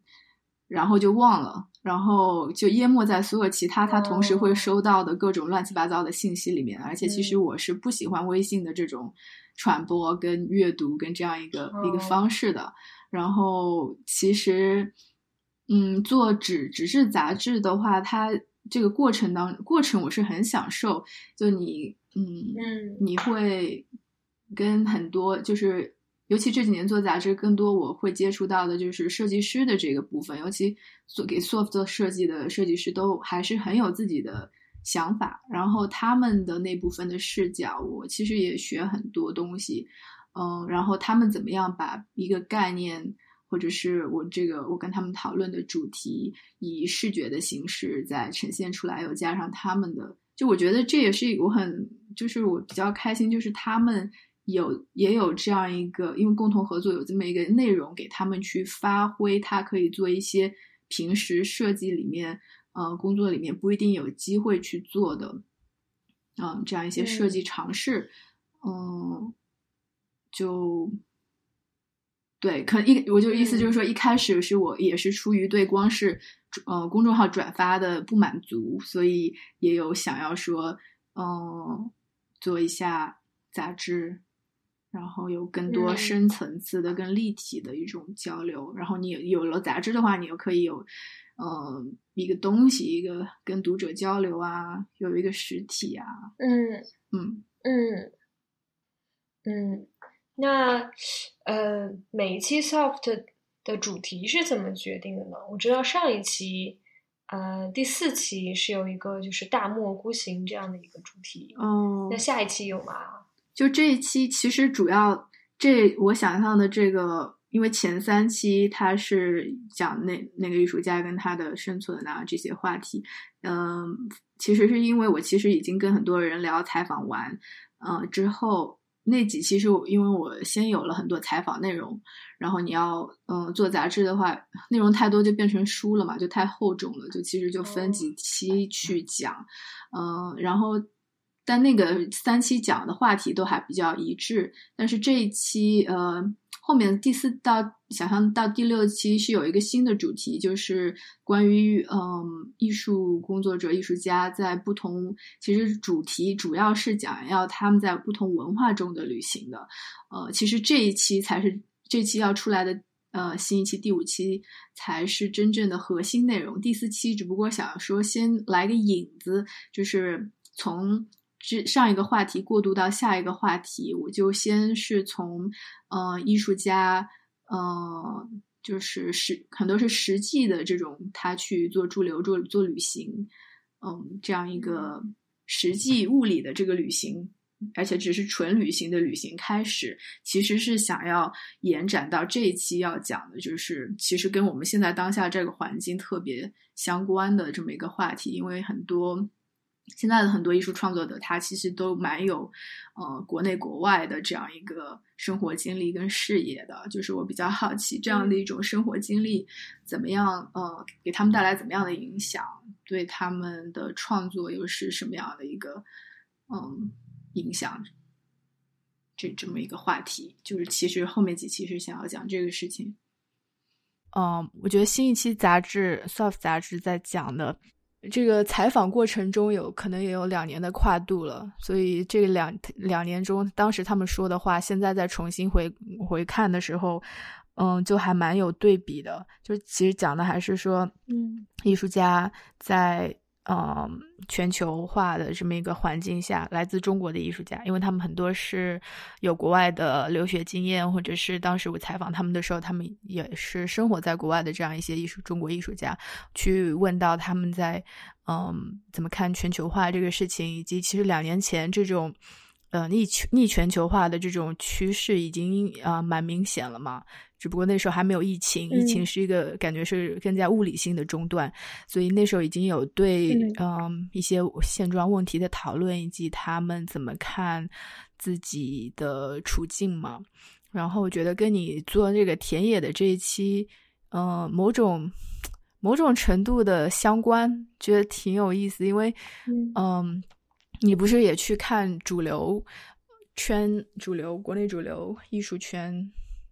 然后就忘了，然后就淹没在所有其他他同时会收到的各种乱七八糟的信息里面。而且其实我是不喜欢微信的这种传播跟阅读跟这样一个一个方式的。然后其实，嗯，做纸纸质杂志的话，它这个过程当过程我是很享受。就你，嗯嗯，你会跟很多就是。尤其这几年做杂志，更多我会接触到的就是设计师的这个部分。尤其做给 soft 做设计的设计师，都还是很有自己的想法。然后他们的那部分的视角，我其实也学很多东西。嗯，然后他们怎么样把一个概念，或者是我这个我跟他们讨论的主题，以视觉的形式再呈现出来，又加上他们的，就我觉得这也是我很就是我比较开心，就是他们。有也有这样一个，因为共同合作有这么一个内容给他们去发挥，他可以做一些平时设计里面，呃，工作里面不一定有机会去做的，嗯，这样一些设计尝试，嗯，就对，可一我就意思就是说，一开始是我也是出于对光是呃公众号转发的不满足，所以也有想要说，嗯，做一下杂志。然后有更多深层次的、更立体的一种交流。然后你有了杂志的话，你又可以有，呃，一个东西，一个跟读者交流啊，有一个实体啊。嗯嗯嗯嗯。那呃，每一期 soft 的主题是怎么决定的呢？我知道上一期，呃，第四期是有一个就是大漠孤行这样的一个主题。哦。那下一期有吗？就这一期，其实主要这我想象的这个，因为前三期它是讲那那个艺术家跟他的生存啊这些话题，嗯，其实是因为我其实已经跟很多人聊采访完，嗯之后那几期是我因为我先有了很多采访内容，然后你要嗯做杂志的话，内容太多就变成书了嘛，就太厚重了，就其实就分几期去讲，嗯，然后。但那个三期讲的话题都还比较一致，但是这一期呃后面第四到想象到第六期是有一个新的主题，就是关于嗯艺术工作者、艺术家在不同，其实主题主要是讲要他们在不同文化中的旅行的。呃，其实这一期才是这期要出来的，呃，新一期第五期才是真正的核心内容。第四期只不过想说先来个引子，就是从。之上一个话题过渡到下一个话题，我就先是从，呃，艺术家，呃，就是实很多是实际的这种他去做驻留、做做旅行，嗯，这样一个实际物理的这个旅行，而且只是纯旅行的旅行开始，其实是想要延展到这一期要讲的，就是其实跟我们现在当下这个环境特别相关的这么一个话题，因为很多。现在的很多艺术创作者，他其实都蛮有，呃，国内国外的这样一个生活经历跟视野的。就是我比较好奇，这样的一种生活经历怎么样，呃，给他们带来怎么样的影响，对他们的创作又是什么样的一个，嗯，影响？这这么一个话题，就是其实后面几期是想要讲这个事情。嗯，我觉得新一期杂志《Soft》杂志在讲的。这个采访过程中有可能也有两年的跨度了，所以这两两年中，当时他们说的话，现在再重新回回看的时候，嗯，就还蛮有对比的。就其实讲的还是说，嗯，艺术家在。嗯，全球化的这么一个环境下，来自中国的艺术家，因为他们很多是有国外的留学经验，或者是当时我采访他们的时候，他们也是生活在国外的这样一些艺术中国艺术家，去问到他们在嗯怎么看全球化这个事情，以及其实两年前这种呃逆逆全球化的这种趋势已经啊蛮明显了嘛。只不过那时候还没有疫情，疫情是一个感觉是更加物理性的中断，所以那时候已经有对嗯一些现状问题的讨论，以及他们怎么看自己的处境嘛。然后我觉得跟你做这个田野的这一期，嗯，某种某种程度的相关，觉得挺有意思，因为嗯，你不是也去看主流圈、主流国内主流艺术圈。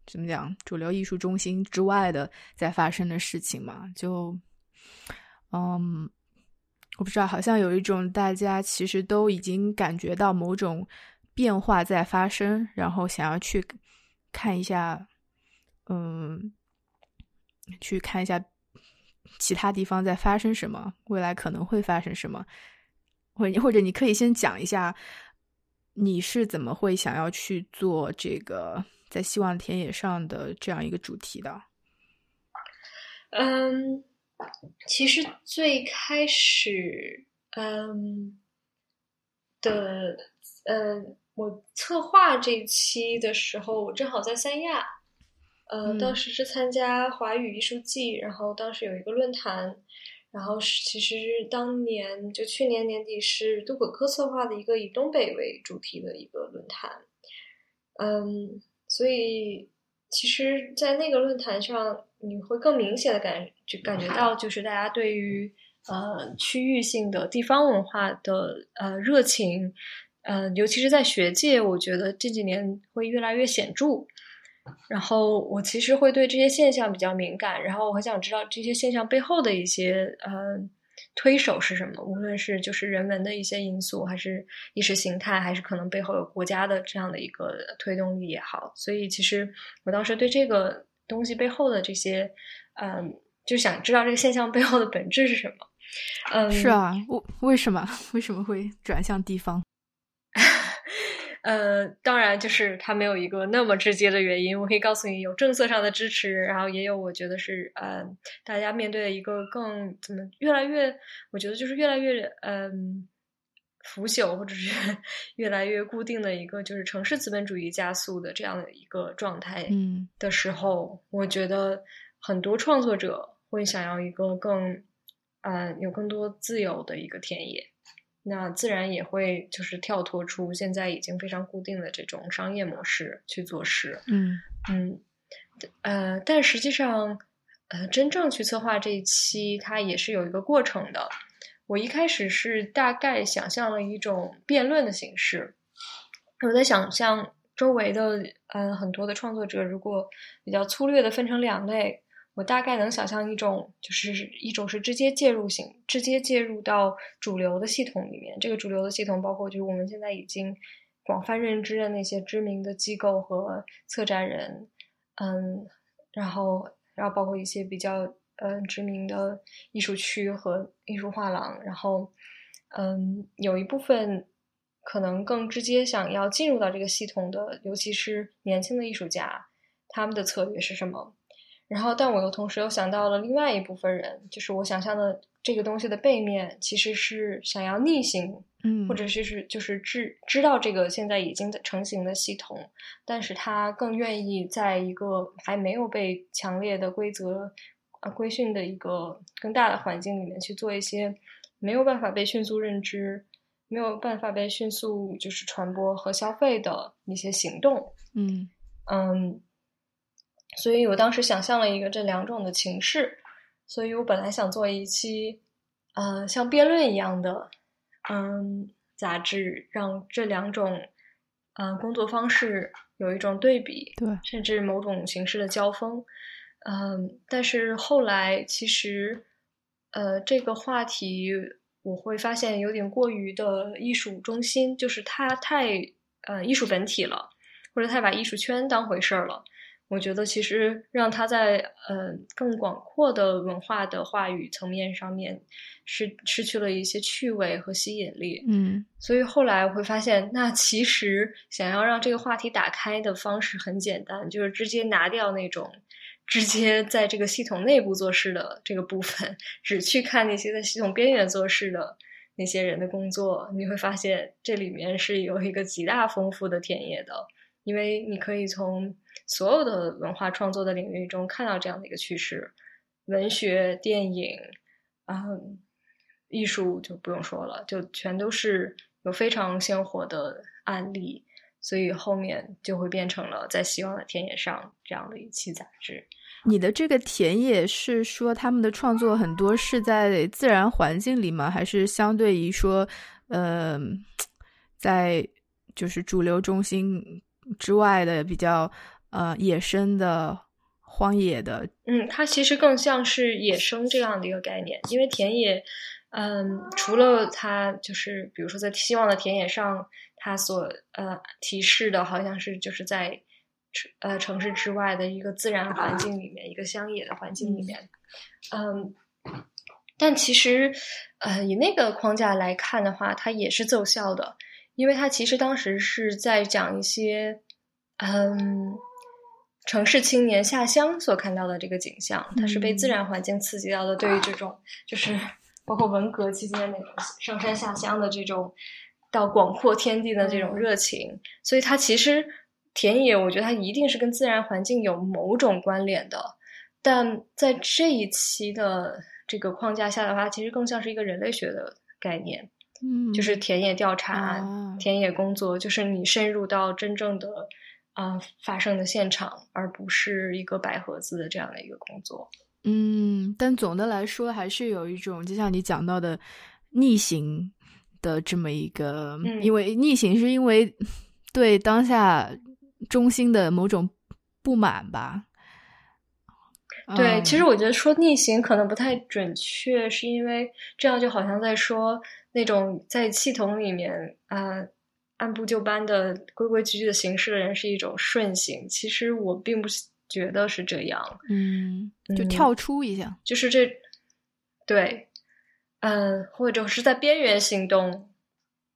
怎么讲？主流艺术中心之外的在发生的事情嘛，就，嗯，我不知道，好像有一种大家其实都已经感觉到某种变化在发生，然后想要去看一下，嗯，去看一下其他地方在发生什么，未来可能会发生什么，或或者你可以先讲一下，你是怎么会想要去做这个。在希望田野上的这样一个主题的，嗯，其实最开始，嗯的，呃，我策划这一期的时候，我正好在三亚，呃，当时是参加华语艺术季，然后当时有一个论坛，然后是其实当年就去年年底是杜可科策划的一个以东北为主题的一个论坛，嗯。所以，其实，在那个论坛上，你会更明显的感就感觉到，就是大家对于呃区域性的地方文化的呃热情，呃，尤其是在学界，我觉得这几年会越来越显著。然后，我其实会对这些现象比较敏感，然后我很想知道这些现象背后的一些呃。推手是什么？无论是就是人文的一些因素，还是意识形态，还是可能背后有国家的这样的一个推动力也好。所以，其实我当时对这个东西背后的这些，嗯，就想知道这个现象背后的本质是什么。嗯，是啊，为为什么 为什么会转向地方？呃，当然，就是它没有一个那么直接的原因。我可以告诉你，有政策上的支持，然后也有我觉得是呃，大家面对的一个更怎么越来越，我觉得就是越来越嗯腐朽，或者是 越来越固定的一个就是城市资本主义加速的这样的一个状态。嗯，的时候，我觉得很多创作者会想要一个更嗯有更多自由的一个田野。那自然也会就是跳脱出现在已经非常固定的这种商业模式去做事。嗯嗯，呃，但实际上，呃，真正去策划这一期，它也是有一个过程的。我一开始是大概想象了一种辩论的形式，我在想象，周围的嗯很多的创作者，如果比较粗略的分成两类，我大概能想象一种，就是一种是直接介入型，直接介入到主流的系统里面。这个主流的系统包括就是我们现在已经广泛认知的那些知名的机构和策展人，嗯，然后然后包括一些比较嗯知名的艺术区和艺术画廊，然后嗯有一部分。可能更直接想要进入到这个系统的，尤其是年轻的艺术家，他们的策略是什么？然后，但我又同时又想到了另外一部分人，就是我想象的这个东西的背面，其实是想要逆行，嗯，或者是是就是知知道这个现在已经成型的系统，但是他更愿意在一个还没有被强烈的规则啊规训的一个更大的环境里面去做一些没有办法被迅速认知。没有办法被迅速就是传播和消费的一些行动，嗯嗯，所以我当时想象了一个这两种的情势，所以我本来想做一期，呃，像辩论一样的，嗯，杂志，让这两种，嗯，工作方式有一种对比，对，甚至某种形式的交锋，嗯，但是后来其实，呃，这个话题。我会发现有点过于的艺术中心，就是它太呃艺术本体了，或者太把艺术圈当回事儿了。我觉得其实让他在呃更广阔的文化的话语层面上面失失去了一些趣味和吸引力。嗯，所以后来我会发现，那其实想要让这个话题打开的方式很简单，就是直接拿掉那种。直接在这个系统内部做事的这个部分，只去看那些在系统边缘做事的那些人的工作，你会发现这里面是有一个极大丰富的田野的，因为你可以从所有的文化创作的领域中看到这样的一个趋势，文学、电影，嗯，艺术就不用说了，就全都是有非常鲜活的案例。所以后面就会变成了在希望的田野上这样的一期杂志。你的这个田野是说他们的创作很多是在自然环境里吗？还是相对于说，呃，在就是主流中心之外的比较呃野生的荒野的？嗯，它其实更像是野生这样的一个概念，因为田野，嗯，除了它就是比如说在希望的田野上。它所呃提示的，好像是就是在呃城市之外的一个自然环境里面，一个乡野的环境里面，嗯，但其实呃以那个框架来看的话，它也是奏效的，因为它其实当时是在讲一些嗯城市青年下乡所看到的这个景象，它是被自然环境刺激到的，对于这种就是 包括文革期间那种上山下乡的这种。到广阔天地的这种热情，所以它其实田野，我觉得它一定是跟自然环境有某种关联的。但在这一期的这个框架下的话，其实更像是一个人类学的概念，嗯，就是田野调查、田野工作，就是你深入到真正的啊发生的现场，而不是一个白盒子的这样的一个工作。嗯，但总的来说，还是有一种，就像你讲到的逆行。的这么一个，因为逆行是因为对当下中心的某种不满吧？对，其实我觉得说逆行可能不太准确，是因为这样就好像在说那种在系统里面啊按部就班的规规矩矩的行事的人是一种顺行。其实我并不觉得是这样，嗯，就跳出一下，就是这对。嗯，或者是在边缘行动，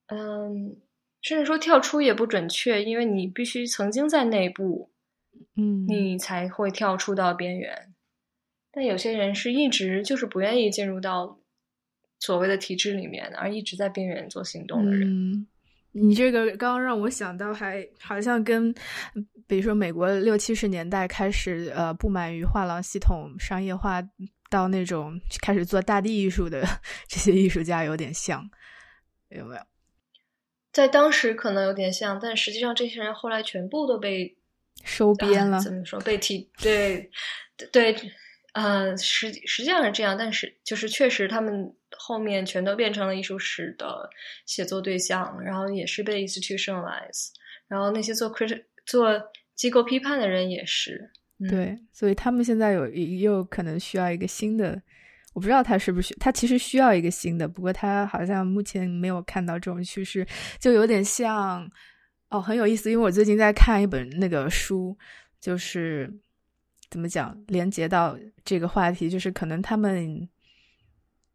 嗯，甚至说跳出也不准确，因为你必须曾经在内部，嗯，你才会跳出到边缘。但有些人是一直就是不愿意进入到所谓的体制里面，而一直在边缘做行动的人。嗯，你这个刚刚让我想到，还好像跟比如说美国六七十年代开始，呃，不满于画廊系统商业化。到那种开始做大地艺术的 这些艺术家有点像，有没有？在当时可能有点像，但实际上这些人后来全部都被收编了。怎么说？被提对对，呃，实实际上是这样，但是就是确实他们后面全都变成了艺术史的写作对象，然后也是被 institutionalize，然后那些做 crit 做机构批判的人也是。对，所以他们现在有又可能需要一个新的，我不知道他是不是他其实需要一个新的，不过他好像目前没有看到这种趋势，就有点像哦，很有意思，因为我最近在看一本那个书，就是怎么讲连接到这个话题，就是可能他们。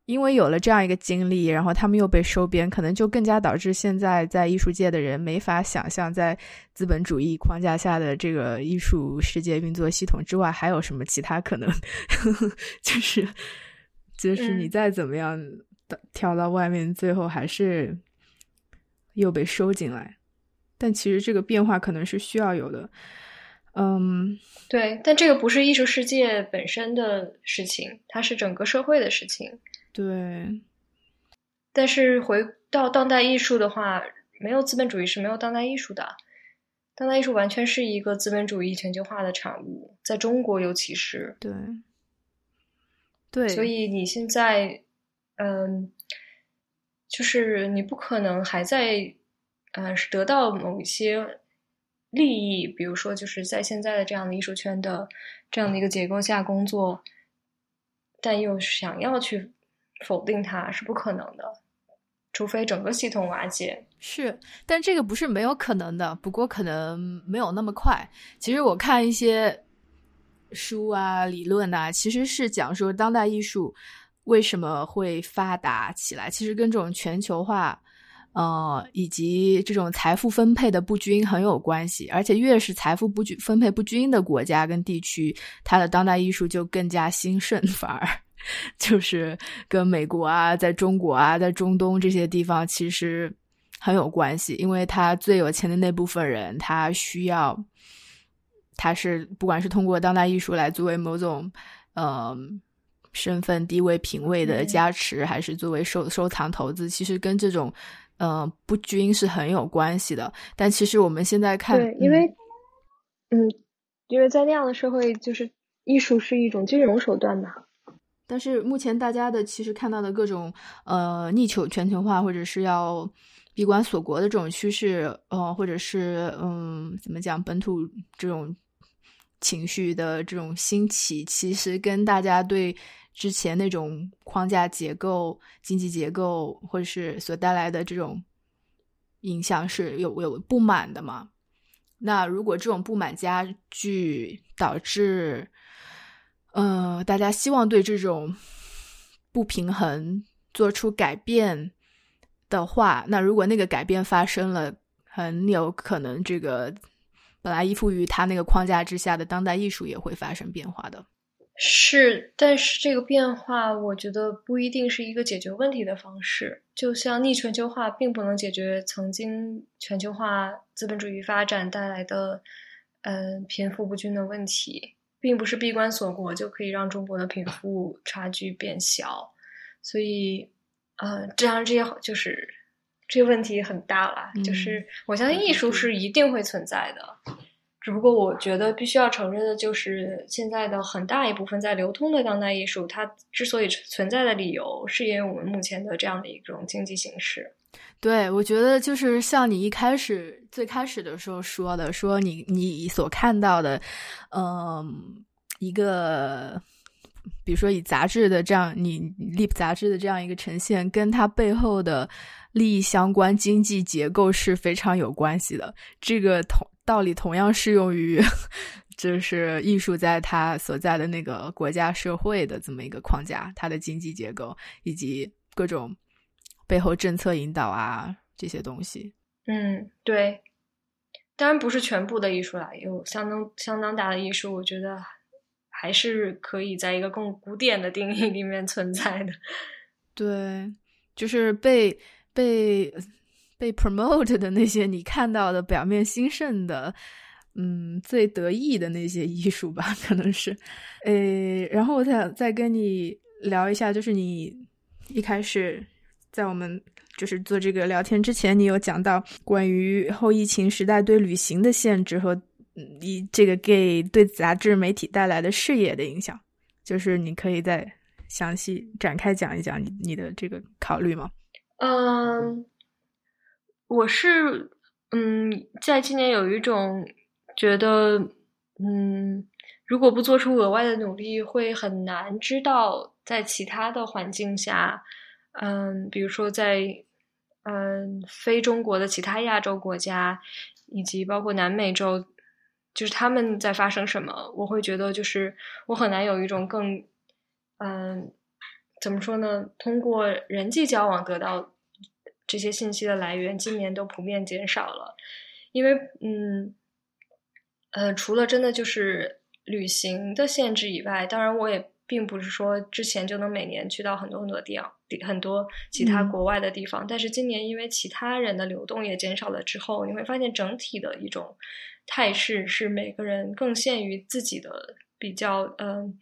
因为有了这样一个经历，然后他们又被收编，可能就更加导致现在在艺术界的人没法想象，在资本主义框架下的这个艺术世界运作系统之外还有什么其他可能。就是就是你再怎么样跳到外面，最后还是又被收进来。但其实这个变化可能是需要有的。嗯，对，但这个不是艺术世界本身的事情，它是整个社会的事情。对，但是回到当代艺术的话，没有资本主义是没有当代艺术的。当代艺术完全是一个资本主义全球化的产物，在中国尤其是对，对，所以你现在，嗯，就是你不可能还在，呃，得到某一些利益，比如说就是在现在的这样的艺术圈的这样的一个结构下工作，但又想要去。否定它是不可能的，除非整个系统瓦解。是，但这个不是没有可能的，不过可能没有那么快。其实我看一些书啊、理论啊，其实是讲说当代艺术为什么会发达起来，其实跟这种全球化，呃，以及这种财富分配的不均很有关系。而且越是财富不均、分配不均的国家跟地区，它的当代艺术就更加兴盛，反而。就是跟美国啊，在中国啊，在中东这些地方其实很有关系，因为他最有钱的那部分人，他需要，他是不管是通过当代艺术来作为某种呃身份地位品位的加持，还是作为收收藏投资，其实跟这种呃不均是很有关系的。但其实我们现在看，对，因为嗯，因为在那样的社会，就是艺术是一种金融手段嘛。但是目前大家的其实看到的各种呃逆求全球化或者是要闭关锁国的这种趋势，呃，或者是嗯怎么讲本土这种情绪的这种兴起，其实跟大家对之前那种框架结构、经济结构或者是所带来的这种影响是有有不满的嘛？那如果这种不满加剧，导致呃，大家希望对这种不平衡做出改变的话，那如果那个改变发生了，很有可能这个本来依附于他那个框架之下的当代艺术也会发生变化的。是，但是这个变化，我觉得不一定是一个解决问题的方式。就像逆全球化，并不能解决曾经全球化资本主义发展带来的嗯贫富不均的问题。并不是闭关锁国就可以让中国的贫富差距变小，所以，呃，这样这些就是这个问题很大了。就是我相信艺术是一定会存在的，只不过我觉得必须要承认的就是，现在的很大一部分在流通的当代艺术，它之所以存在的理由，是因为我们目前的这样的一种经济形势。对，我觉得就是像你一开始最开始的时候说的，说你你所看到的，嗯，一个，比如说以杂志的这样，你 Leap 杂志的这样一个呈现，跟它背后的利益相关经济结构是非常有关系的。这个同道理同样适用于，就是艺术在它所在的那个国家社会的这么一个框架，它的经济结构以及各种。背后政策引导啊，这些东西，嗯，对，当然不是全部的艺术啦，有相当相当大的艺术，我觉得还是可以在一个更古典的定义里面存在的。对，就是被被被 promote 的那些你看到的表面兴盛的，嗯，最得意的那些艺术吧，可能是，诶，然后我想再跟你聊一下，就是你一开始。在我们就是做这个聊天之前，你有讲到关于后疫情时代对旅行的限制和你这个给对杂志媒体带来的视野的影响，就是你可以再详细展开讲一讲你你的这个考虑吗？嗯，我是嗯，在今年有一种觉得，嗯，如果不做出额外的努力，会很难知道在其他的环境下，嗯，比如说在嗯非中国的其他亚洲国家，以及包括南美洲，就是他们在发生什么，我会觉得就是我很难有一种更，嗯，怎么说呢？通过人际交往得到这些信息的来源，今年都普遍减少了，因为嗯。呃，除了真的就是旅行的限制以外，当然我也并不是说之前就能每年去到很多很多地方，很多其他国外的地方。但是今年因为其他人的流动也减少了之后，你会发现整体的一种态势是每个人更限于自己的比较嗯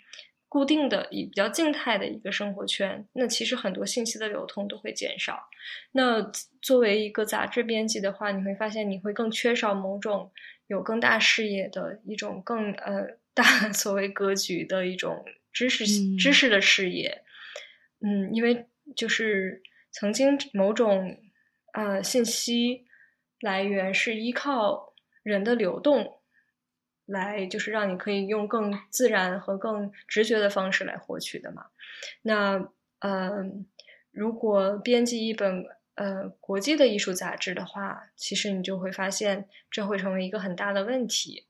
固定的、以比较静态的一个生活圈。那其实很多信息的流通都会减少。那作为一个杂志编辑的话，你会发现你会更缺少某种。有更大视野的一种更呃大 所谓格局的一种知识知识的视野，嗯，因为就是曾经某种呃信息来源是依靠人的流动来，就是让你可以用更自然和更直觉的方式来获取的嘛。那嗯，如果编辑一本。呃，国际的艺术杂志的话，其实你就会发现这会成为一个很大的问题。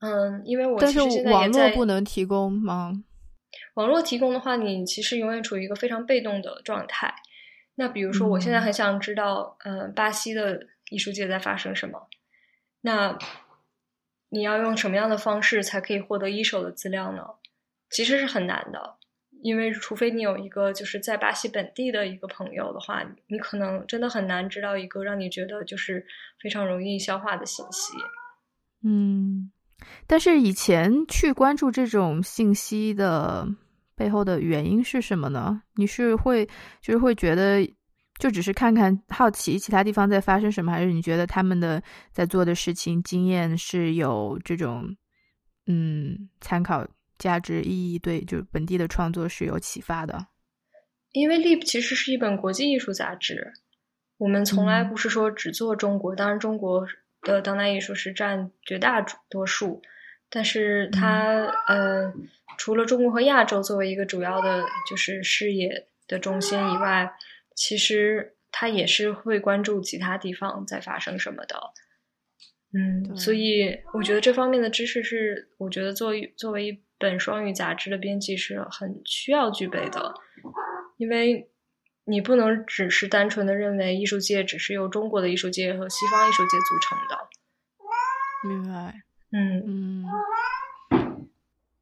嗯，因为我其实网络不能提供吗？网络提供的话，你其实永远处于一个非常被动的状态。那比如说，我现在很想知道，嗯，巴西的艺术界在发生什么？那你要用什么样的方式才可以获得一手的资料呢？其实是很难的。因为除非你有一个就是在巴西本地的一个朋友的话，你可能真的很难知道一个让你觉得就是非常容易消化的信息。嗯，但是以前去关注这种信息的背后的原因是什么呢？你是会就是会觉得就只是看看好奇其他地方在发生什么，还是你觉得他们的在做的事情经验是有这种嗯参考？价值意义对，就是本地的创作是有启发的。因为《Leap》其实是一本国际艺术杂志，我们从来不是说只做中国，当然中国的当代艺术是占绝大多数，但是它呃，除了中国和亚洲作为一个主要的就是视野的中心以外，其实他也是会关注其他地方在发生什么的。嗯，所以我觉得这方面的知识是，我觉得作为作为一本双语杂志的编辑是很需要具备的，因为你不能只是单纯的认为艺术界只是由中国的艺术界和西方艺术界组成的。明白。嗯嗯。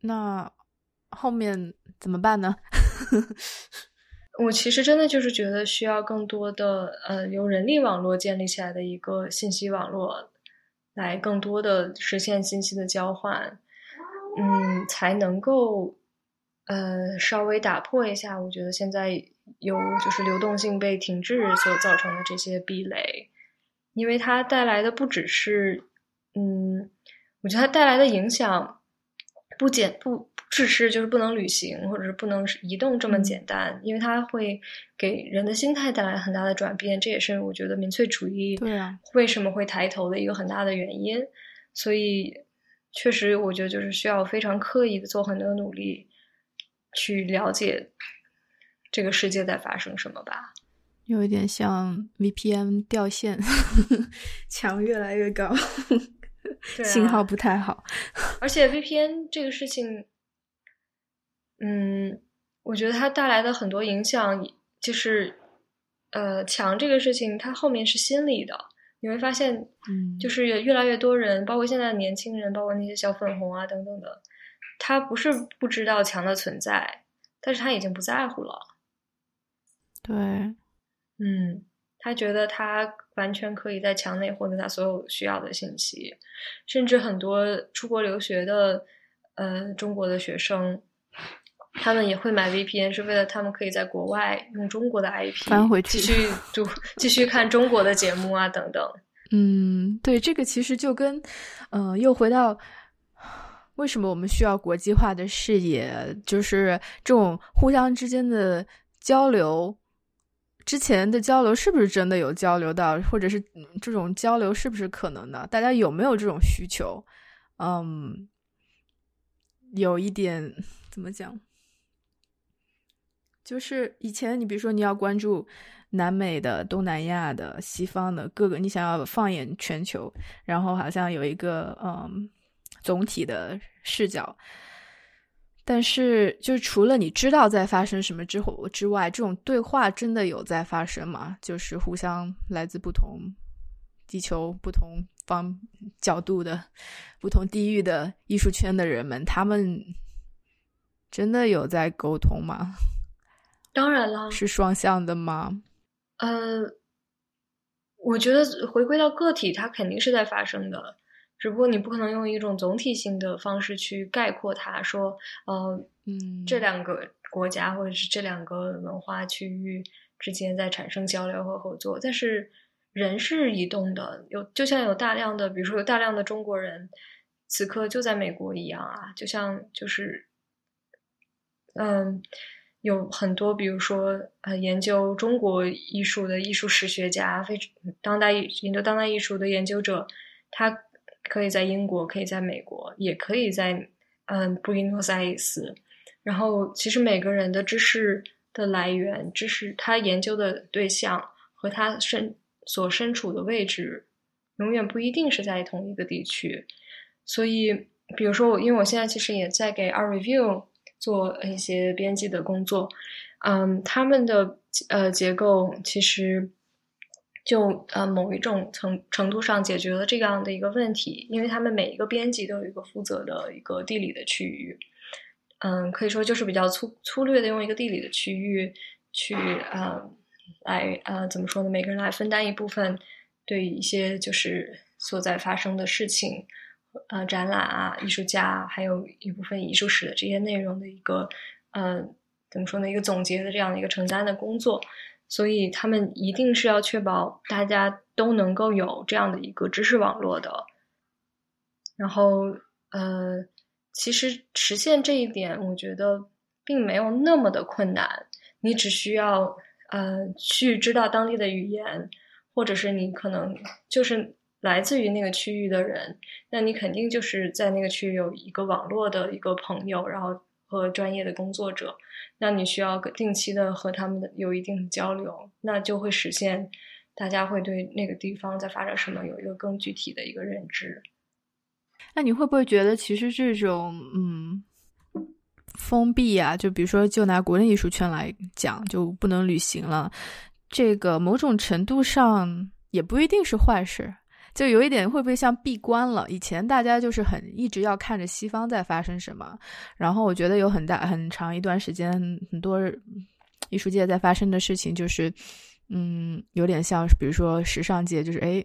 那后面怎么办呢？我其实真的就是觉得需要更多的呃，由人力网络建立起来的一个信息网络。来更多的实现信息的交换，嗯，才能够呃稍微打破一下，我觉得现在有就是流动性被停滞所造成的这些壁垒，因为它带来的不只是，嗯，我觉得它带来的影响不简不。只是就是不能旅行，或者是不能移动这么简单，因为它会给人的心态带来很大的转变，这也是我觉得民粹主义对啊为什么会抬头的一个很大的原因。所以，确实我觉得就是需要非常刻意的做很多努力，去了解这个世界在发生什么吧。有一点像 VPN 掉线，墙越来越高，信号不太好。而且 VPN 这个事情。嗯，我觉得它带来的很多影响，就是，呃，墙这个事情，它后面是心理的。你会发现，嗯，就是越来越多人，包括现在的年轻人，包括那些小粉红啊等等的，他不是不知道墙的存在，但是他已经不在乎了。对，嗯，他觉得他完全可以在墙内获得他所有需要的信息，甚至很多出国留学的，呃，中国的学生。他们也会买 VPN，是为了他们可以在国外用中国的 IP 翻回去，继续 读、继续看中国的节目啊，等等。嗯，对，这个其实就跟，嗯，又回到为什么我们需要国际化的视野，就是这种互相之间的交流，之前的交流是不是真的有交流到，或者是这种交流是不是可能的？大家有没有这种需求？嗯，有一点怎么讲？就是以前你比如说你要关注南美的、东南亚的、西方的各个，你想要放眼全球，然后好像有一个嗯总体的视角。但是，就是除了你知道在发生什么之后之外，这种对话真的有在发生吗？就是互相来自不同地球、不同方角度的、不同地域的艺术圈的人们，他们真的有在沟通吗？当然了，是双向的吗？呃，我觉得回归到个体，它肯定是在发生的。只不过你不可能用一种总体性的方式去概括它，说，呃，嗯，这两个国家或者是这两个文化区域之间在产生交流和合作。但是人是移动的，有就像有大量的，比如说有大量的中国人此刻就在美国一样啊，就像就是，嗯，有很多比如说呃研究中国艺术的艺术史学家，非当代研究当代艺术的研究者，他。可以在英国，可以在美国，也可以在嗯布宜诺斯艾利斯。然后，其实每个人的知识的来源、知识他研究的对象和他身所身处的位置，永远不一定是在同一个地区。所以，比如说我，因为我现在其实也在给 Art Review 做一些编辑的工作，嗯，他们的呃结构其实。就呃某一种程程度上解决了这样的一个问题，因为他们每一个编辑都有一个负责的一个地理的区域，嗯，可以说就是比较粗粗略的用一个地理的区域去呃来呃怎么说呢？每个人来分担一部分对一些就是所在发生的事情，呃展览啊、艺术家，还有一部分艺术史的这些内容的一个呃怎么说呢？一个总结的这样的一个承担的工作。所以他们一定是要确保大家都能够有这样的一个知识网络的。然后，呃，其实实现这一点，我觉得并没有那么的困难。你只需要呃去知道当地的语言，或者是你可能就是来自于那个区域的人，那你肯定就是在那个区域有一个网络的一个朋友，然后。和专业的工作者，那你需要定期的和他们的有一定的交流，那就会实现大家会对那个地方在发展什么有一个更具体的一个认知。那你会不会觉得，其实这种嗯封闭啊，就比如说就拿国内艺术圈来讲，就不能旅行了，这个某种程度上也不一定是坏事。就有一点会不会像闭关了？以前大家就是很一直要看着西方在发生什么，然后我觉得有很大很长一段时间，很多艺术界在发生的事情就是，嗯，有点像比如说时尚界，就是哎。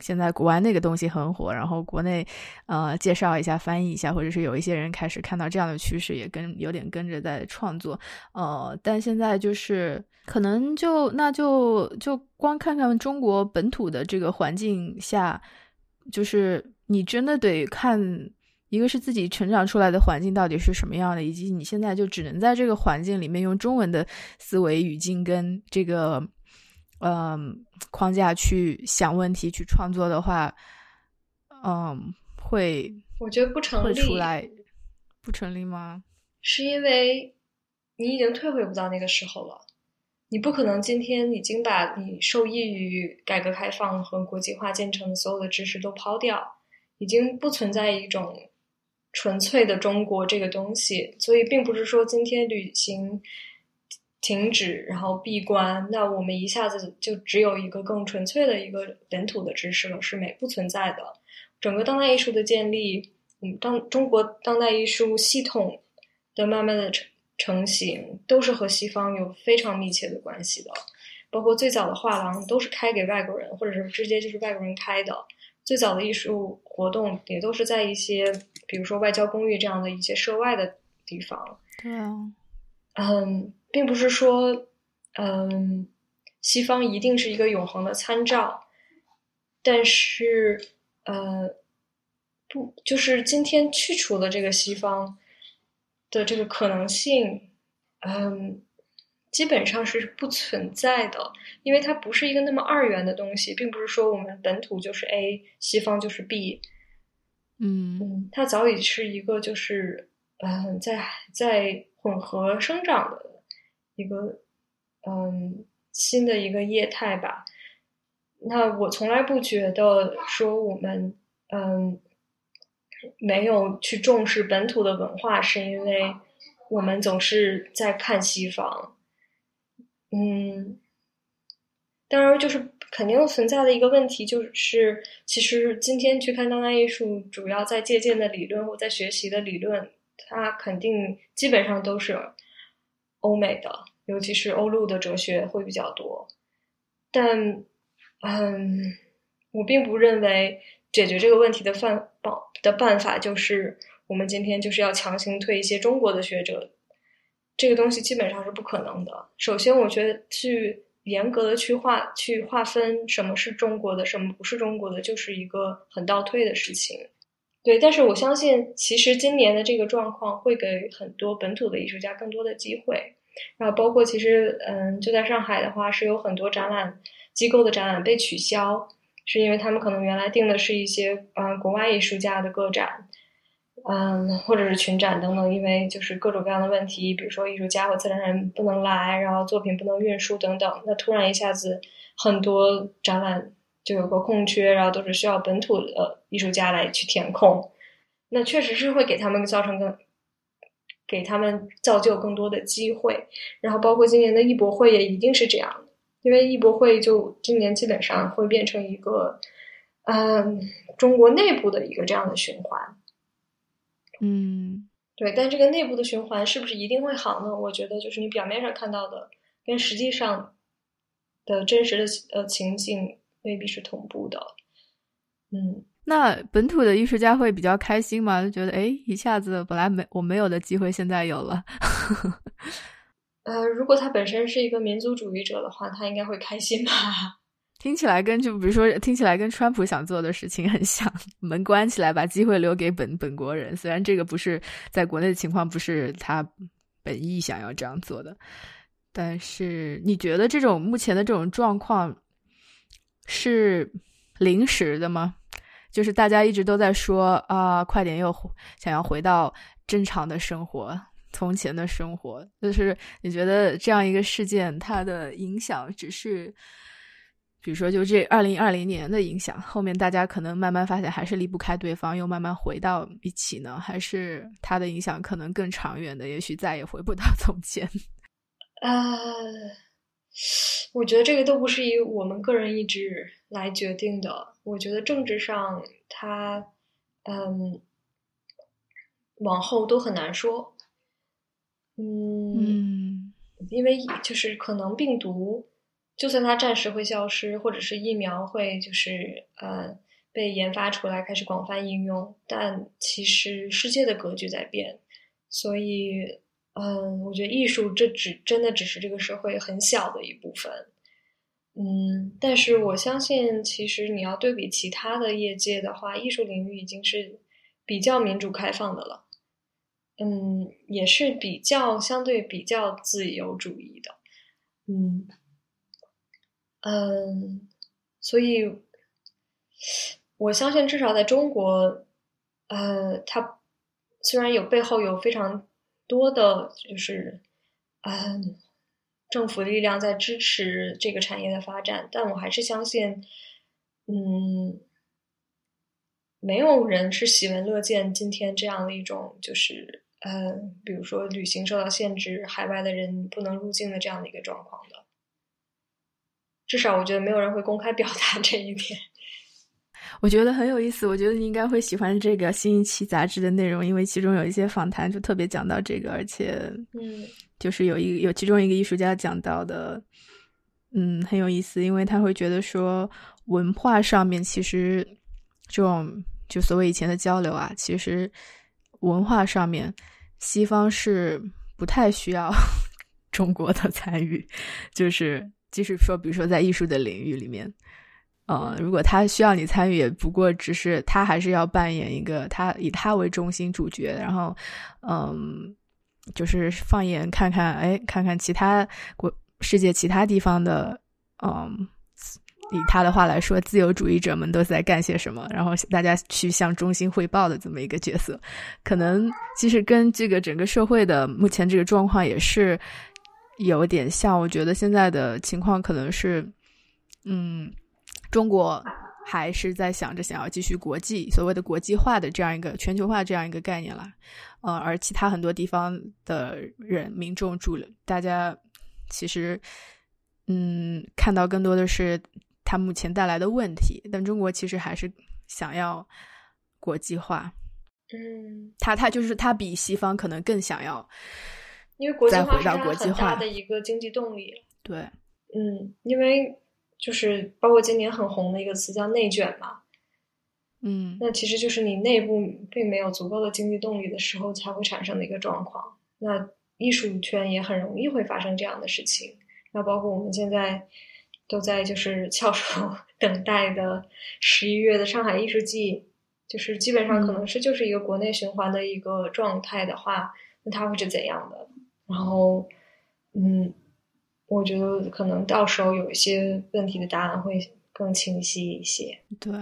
现在国外那个东西很火，然后国内，呃，介绍一下、翻译一下，或者是有一些人开始看到这样的趋势，也跟有点跟着在创作，呃，但现在就是可能就那就就光看看中国本土的这个环境下，就是你真的得看一个是自己成长出来的环境到底是什么样的，以及你现在就只能在这个环境里面用中文的思维语境跟这个。嗯，框架去想问题、去创作的话，嗯，会我觉得不成立，会出来不成立吗？是因为你已经退回不到那个时候了，你不可能今天已经把你受益于改革开放和国际化进程的所有的知识都抛掉，已经不存在一种纯粹的中国这个东西，所以并不是说今天旅行。停止，然后闭关，那我们一下子就只有一个更纯粹的一个本土的知识了，是没不存在的。整个当代艺术的建立，嗯，当中国当代艺术系统的慢慢的成成型，都是和西方有非常密切的关系的。包括最早的画廊都是开给外国人，或者是直接就是外国人开的。最早的艺术活动也都是在一些，比如说外交公寓这样的一些涉外的地方。对啊，嗯。并不是说，嗯，西方一定是一个永恒的参照，但是，呃，不，就是今天去除了这个西方的这个可能性，嗯，基本上是不存在的，因为它不是一个那么二元的东西，并不是说我们本土就是 A，西方就是 B。嗯嗯，它早已是一个就是嗯，在在混合生长的一个嗯新的一个业态吧。那我从来不觉得说我们嗯没有去重视本土的文化，是因为我们总是在看西方。嗯，当然，就是肯定存在的一个问题，就是其实今天去看当代艺术，主要在借鉴的理论或在学习的理论，它肯定基本上都是欧美的，尤其是欧陆的哲学会比较多。但，嗯，我并不认为解决这个问题的办的办法就是我们今天就是要强行推一些中国的学者。这个东西基本上是不可能的。首先，我觉得去严格的去划、去划分什么是中国的，什么不是中国的，就是一个很倒退的事情。对，但是我相信，其实今年的这个状况会给很多本土的艺术家更多的机会。然后，包括其实，嗯，就在上海的话，是有很多展览机构的展览被取消，是因为他们可能原来定的是一些嗯国外艺术家的个展。嗯，或者是群展等等，因为就是各种各样的问题，比如说艺术家或策展人不能来，然后作品不能运输等等，那突然一下子很多展览就有个空缺，然后都是需要本土的艺术家来去填空，那确实是会给他们造成更给他们造就更多的机会。然后包括今年的艺博会也一定是这样的，因为艺博会就今年基本上会变成一个嗯中国内部的一个这样的循环。嗯，对，但这个内部的循环是不是一定会好呢？我觉得就是你表面上看到的，跟实际上的真实的呃情景未必是同步的。嗯，那本土的艺术家会比较开心吗？就觉得哎，一下子本来没我没有的机会，现在有了。呃，如果他本身是一个民族主义者的话，他应该会开心吧。听起来跟就比如说，听起来跟川普想做的事情很像，门关起来，把机会留给本本国人。虽然这个不是在国内的情况，不是他本意想要这样做的，但是你觉得这种目前的这种状况是临时的吗？就是大家一直都在说啊，快点又想要回到正常的生活，从前的生活。就是你觉得这样一个事件，它的影响只是？比如说，就这二零二零年的影响，后面大家可能慢慢发现还是离不开对方，又慢慢回到一起呢？还是它的影响可能更长远的？也许再也回不到从前。呃，我觉得这个都不是以我们个人意志来决定的。我觉得政治上，它嗯，往后都很难说。嗯，因为就是可能病毒。就算它暂时会消失，或者是疫苗会就是呃被研发出来开始广泛应用，但其实世界的格局在变，所以嗯，我觉得艺术这只真的只是这个社会很小的一部分，嗯，但是我相信其实你要对比其他的业界的话，艺术领域已经是比较民主开放的了，嗯，也是比较相对比较自由主义的，嗯。嗯，所以我相信，至少在中国，呃，它虽然有背后有非常多的，就是嗯，政府力量在支持这个产业的发展，但我还是相信，嗯，没有人是喜闻乐见今天这样的一种，就是呃，比如说旅行受到限制，海外的人不能入境的这样的一个状况的。至少我觉得没有人会公开表达这一点。我觉得很有意思，我觉得你应该会喜欢这个新一期杂志的内容，因为其中有一些访谈就特别讲到这个，而且，嗯，就是有一有其中一个艺术家讲到的，嗯，很有意思，因为他会觉得说文化上面其实这种就所谓以前的交流啊，其实文化上面西方是不太需要 中国的 参与，就是。即使说，比如说在艺术的领域里面，呃，如果他需要你参与，也不过只是他还是要扮演一个他以他为中心主角，然后，嗯，就是放眼看看，哎，看看其他国世界其他地方的，嗯。以他的话来说，自由主义者们都在干些什么？然后大家去向中心汇报的这么一个角色，可能其实跟这个整个社会的目前这个状况也是有点像。我觉得现在的情况可能是，嗯，中国还是在想着想要继续国际所谓的国际化的这样一个全球化这样一个概念了，呃，而其他很多地方的人民众主流大家其实，嗯，看到更多的是。它目前带来的问题，但中国其实还是想要国际化。嗯，他他就是他比西方可能更想要，因为国际化是国际化的一个经济动力。对，嗯，因为就是包括今年很红的一个词叫内卷嘛。嗯，那其实就是你内部并没有足够的经济动力的时候才会产生的一个状况。那艺术圈也很容易会发生这样的事情。那包括我们现在。都在就是翘首 等待的十一月的上海艺术季，就是基本上可能是就是一个国内循环的一个状态的话，那它会是怎样的？然后，嗯，我觉得可能到时候有一些问题的答案会更清晰一些。对，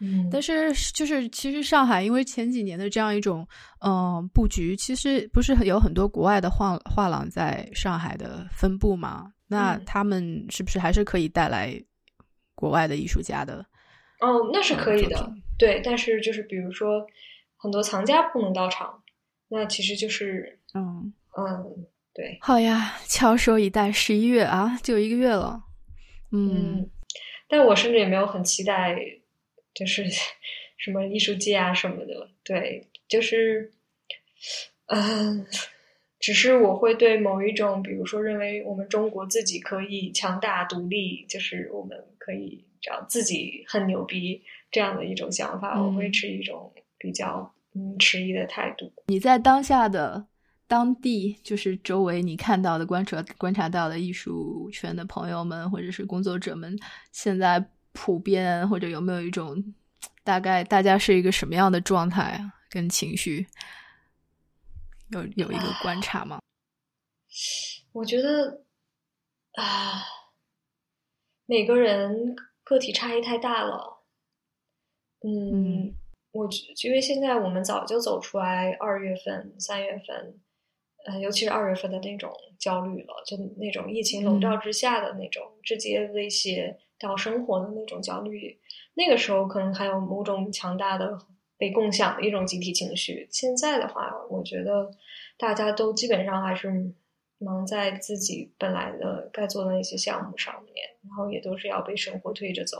嗯，但是就是其实上海因为前几年的这样一种嗯布局，其实不是有很多国外的画画廊在上海的分布嘛？那他们是不是还是可以带来国外的艺术家的？哦，那是可以的，对。但是就是比如说，很多藏家不能到场，那其实就是嗯嗯，对。好呀，翘首以待，十一月啊，就一个月了。嗯，但我甚至也没有很期待，就是 什么艺术季啊什么的。对，就是嗯。只是我会对某一种，比如说认为我们中国自己可以强大独立，就是我们可以这样自己很牛逼这样的一种想法，我会持一种比较嗯迟疑的态度。你在当下的当地，就是周围你看到的、观察观察到的艺术圈的朋友们或者是工作者们，现在普遍或者有没有一种大概大家是一个什么样的状态啊，跟情绪？有有一个观察吗？我觉得啊，每个人个体差异太大了。嗯，我因为现在我们早就走出来二月份、三月份，呃，尤其是二月份的那种焦虑了，就那种疫情笼罩之下的那种直接威胁到生活的那种焦虑。那个时候可能还有某种强大的。被共享的一种集体情绪。现在的话，我觉得大家都基本上还是忙在自己本来的该做的那些项目上面，然后也都是要被生活推着走。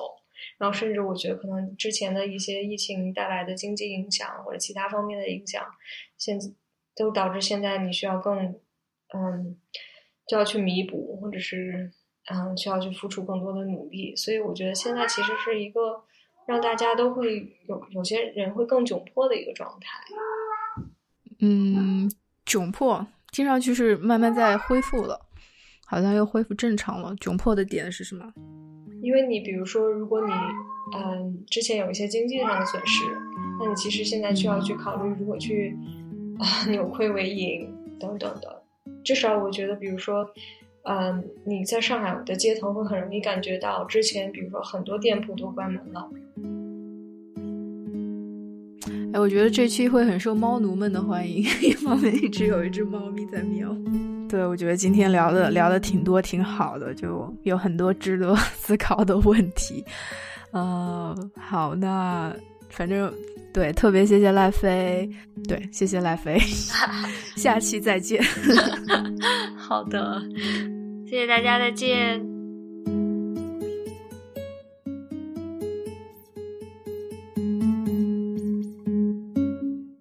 然后，甚至我觉得可能之前的一些疫情带来的经济影响或者其他方面的影响，现都导致现在你需要更嗯，就要去弥补，或者是嗯，需要去付出更多的努力。所以，我觉得现在其实是一个。让大家都会有有些人会更窘迫的一个状态。嗯，窘迫听上去是慢慢在恢复了，好像又恢复正常了。窘迫的点是什么？因为你比如说，如果你嗯之前有一些经济上的损失，那你其实现在需要去考虑如何去啊 扭亏为盈等等的。至少我觉得，比如说。嗯，你在上海的街头会很容易感觉到，之前比如说很多店铺都关门了。哎，我觉得这期会很受猫奴们的欢迎，一方面一直有一只猫咪在喵。对，我觉得今天聊的聊的挺多，挺好的，就有很多值得 思考的问题。嗯，好，那反正对，特别谢谢赖飞，对，谢谢赖飞，下期再见。好的。谢谢大家，再见。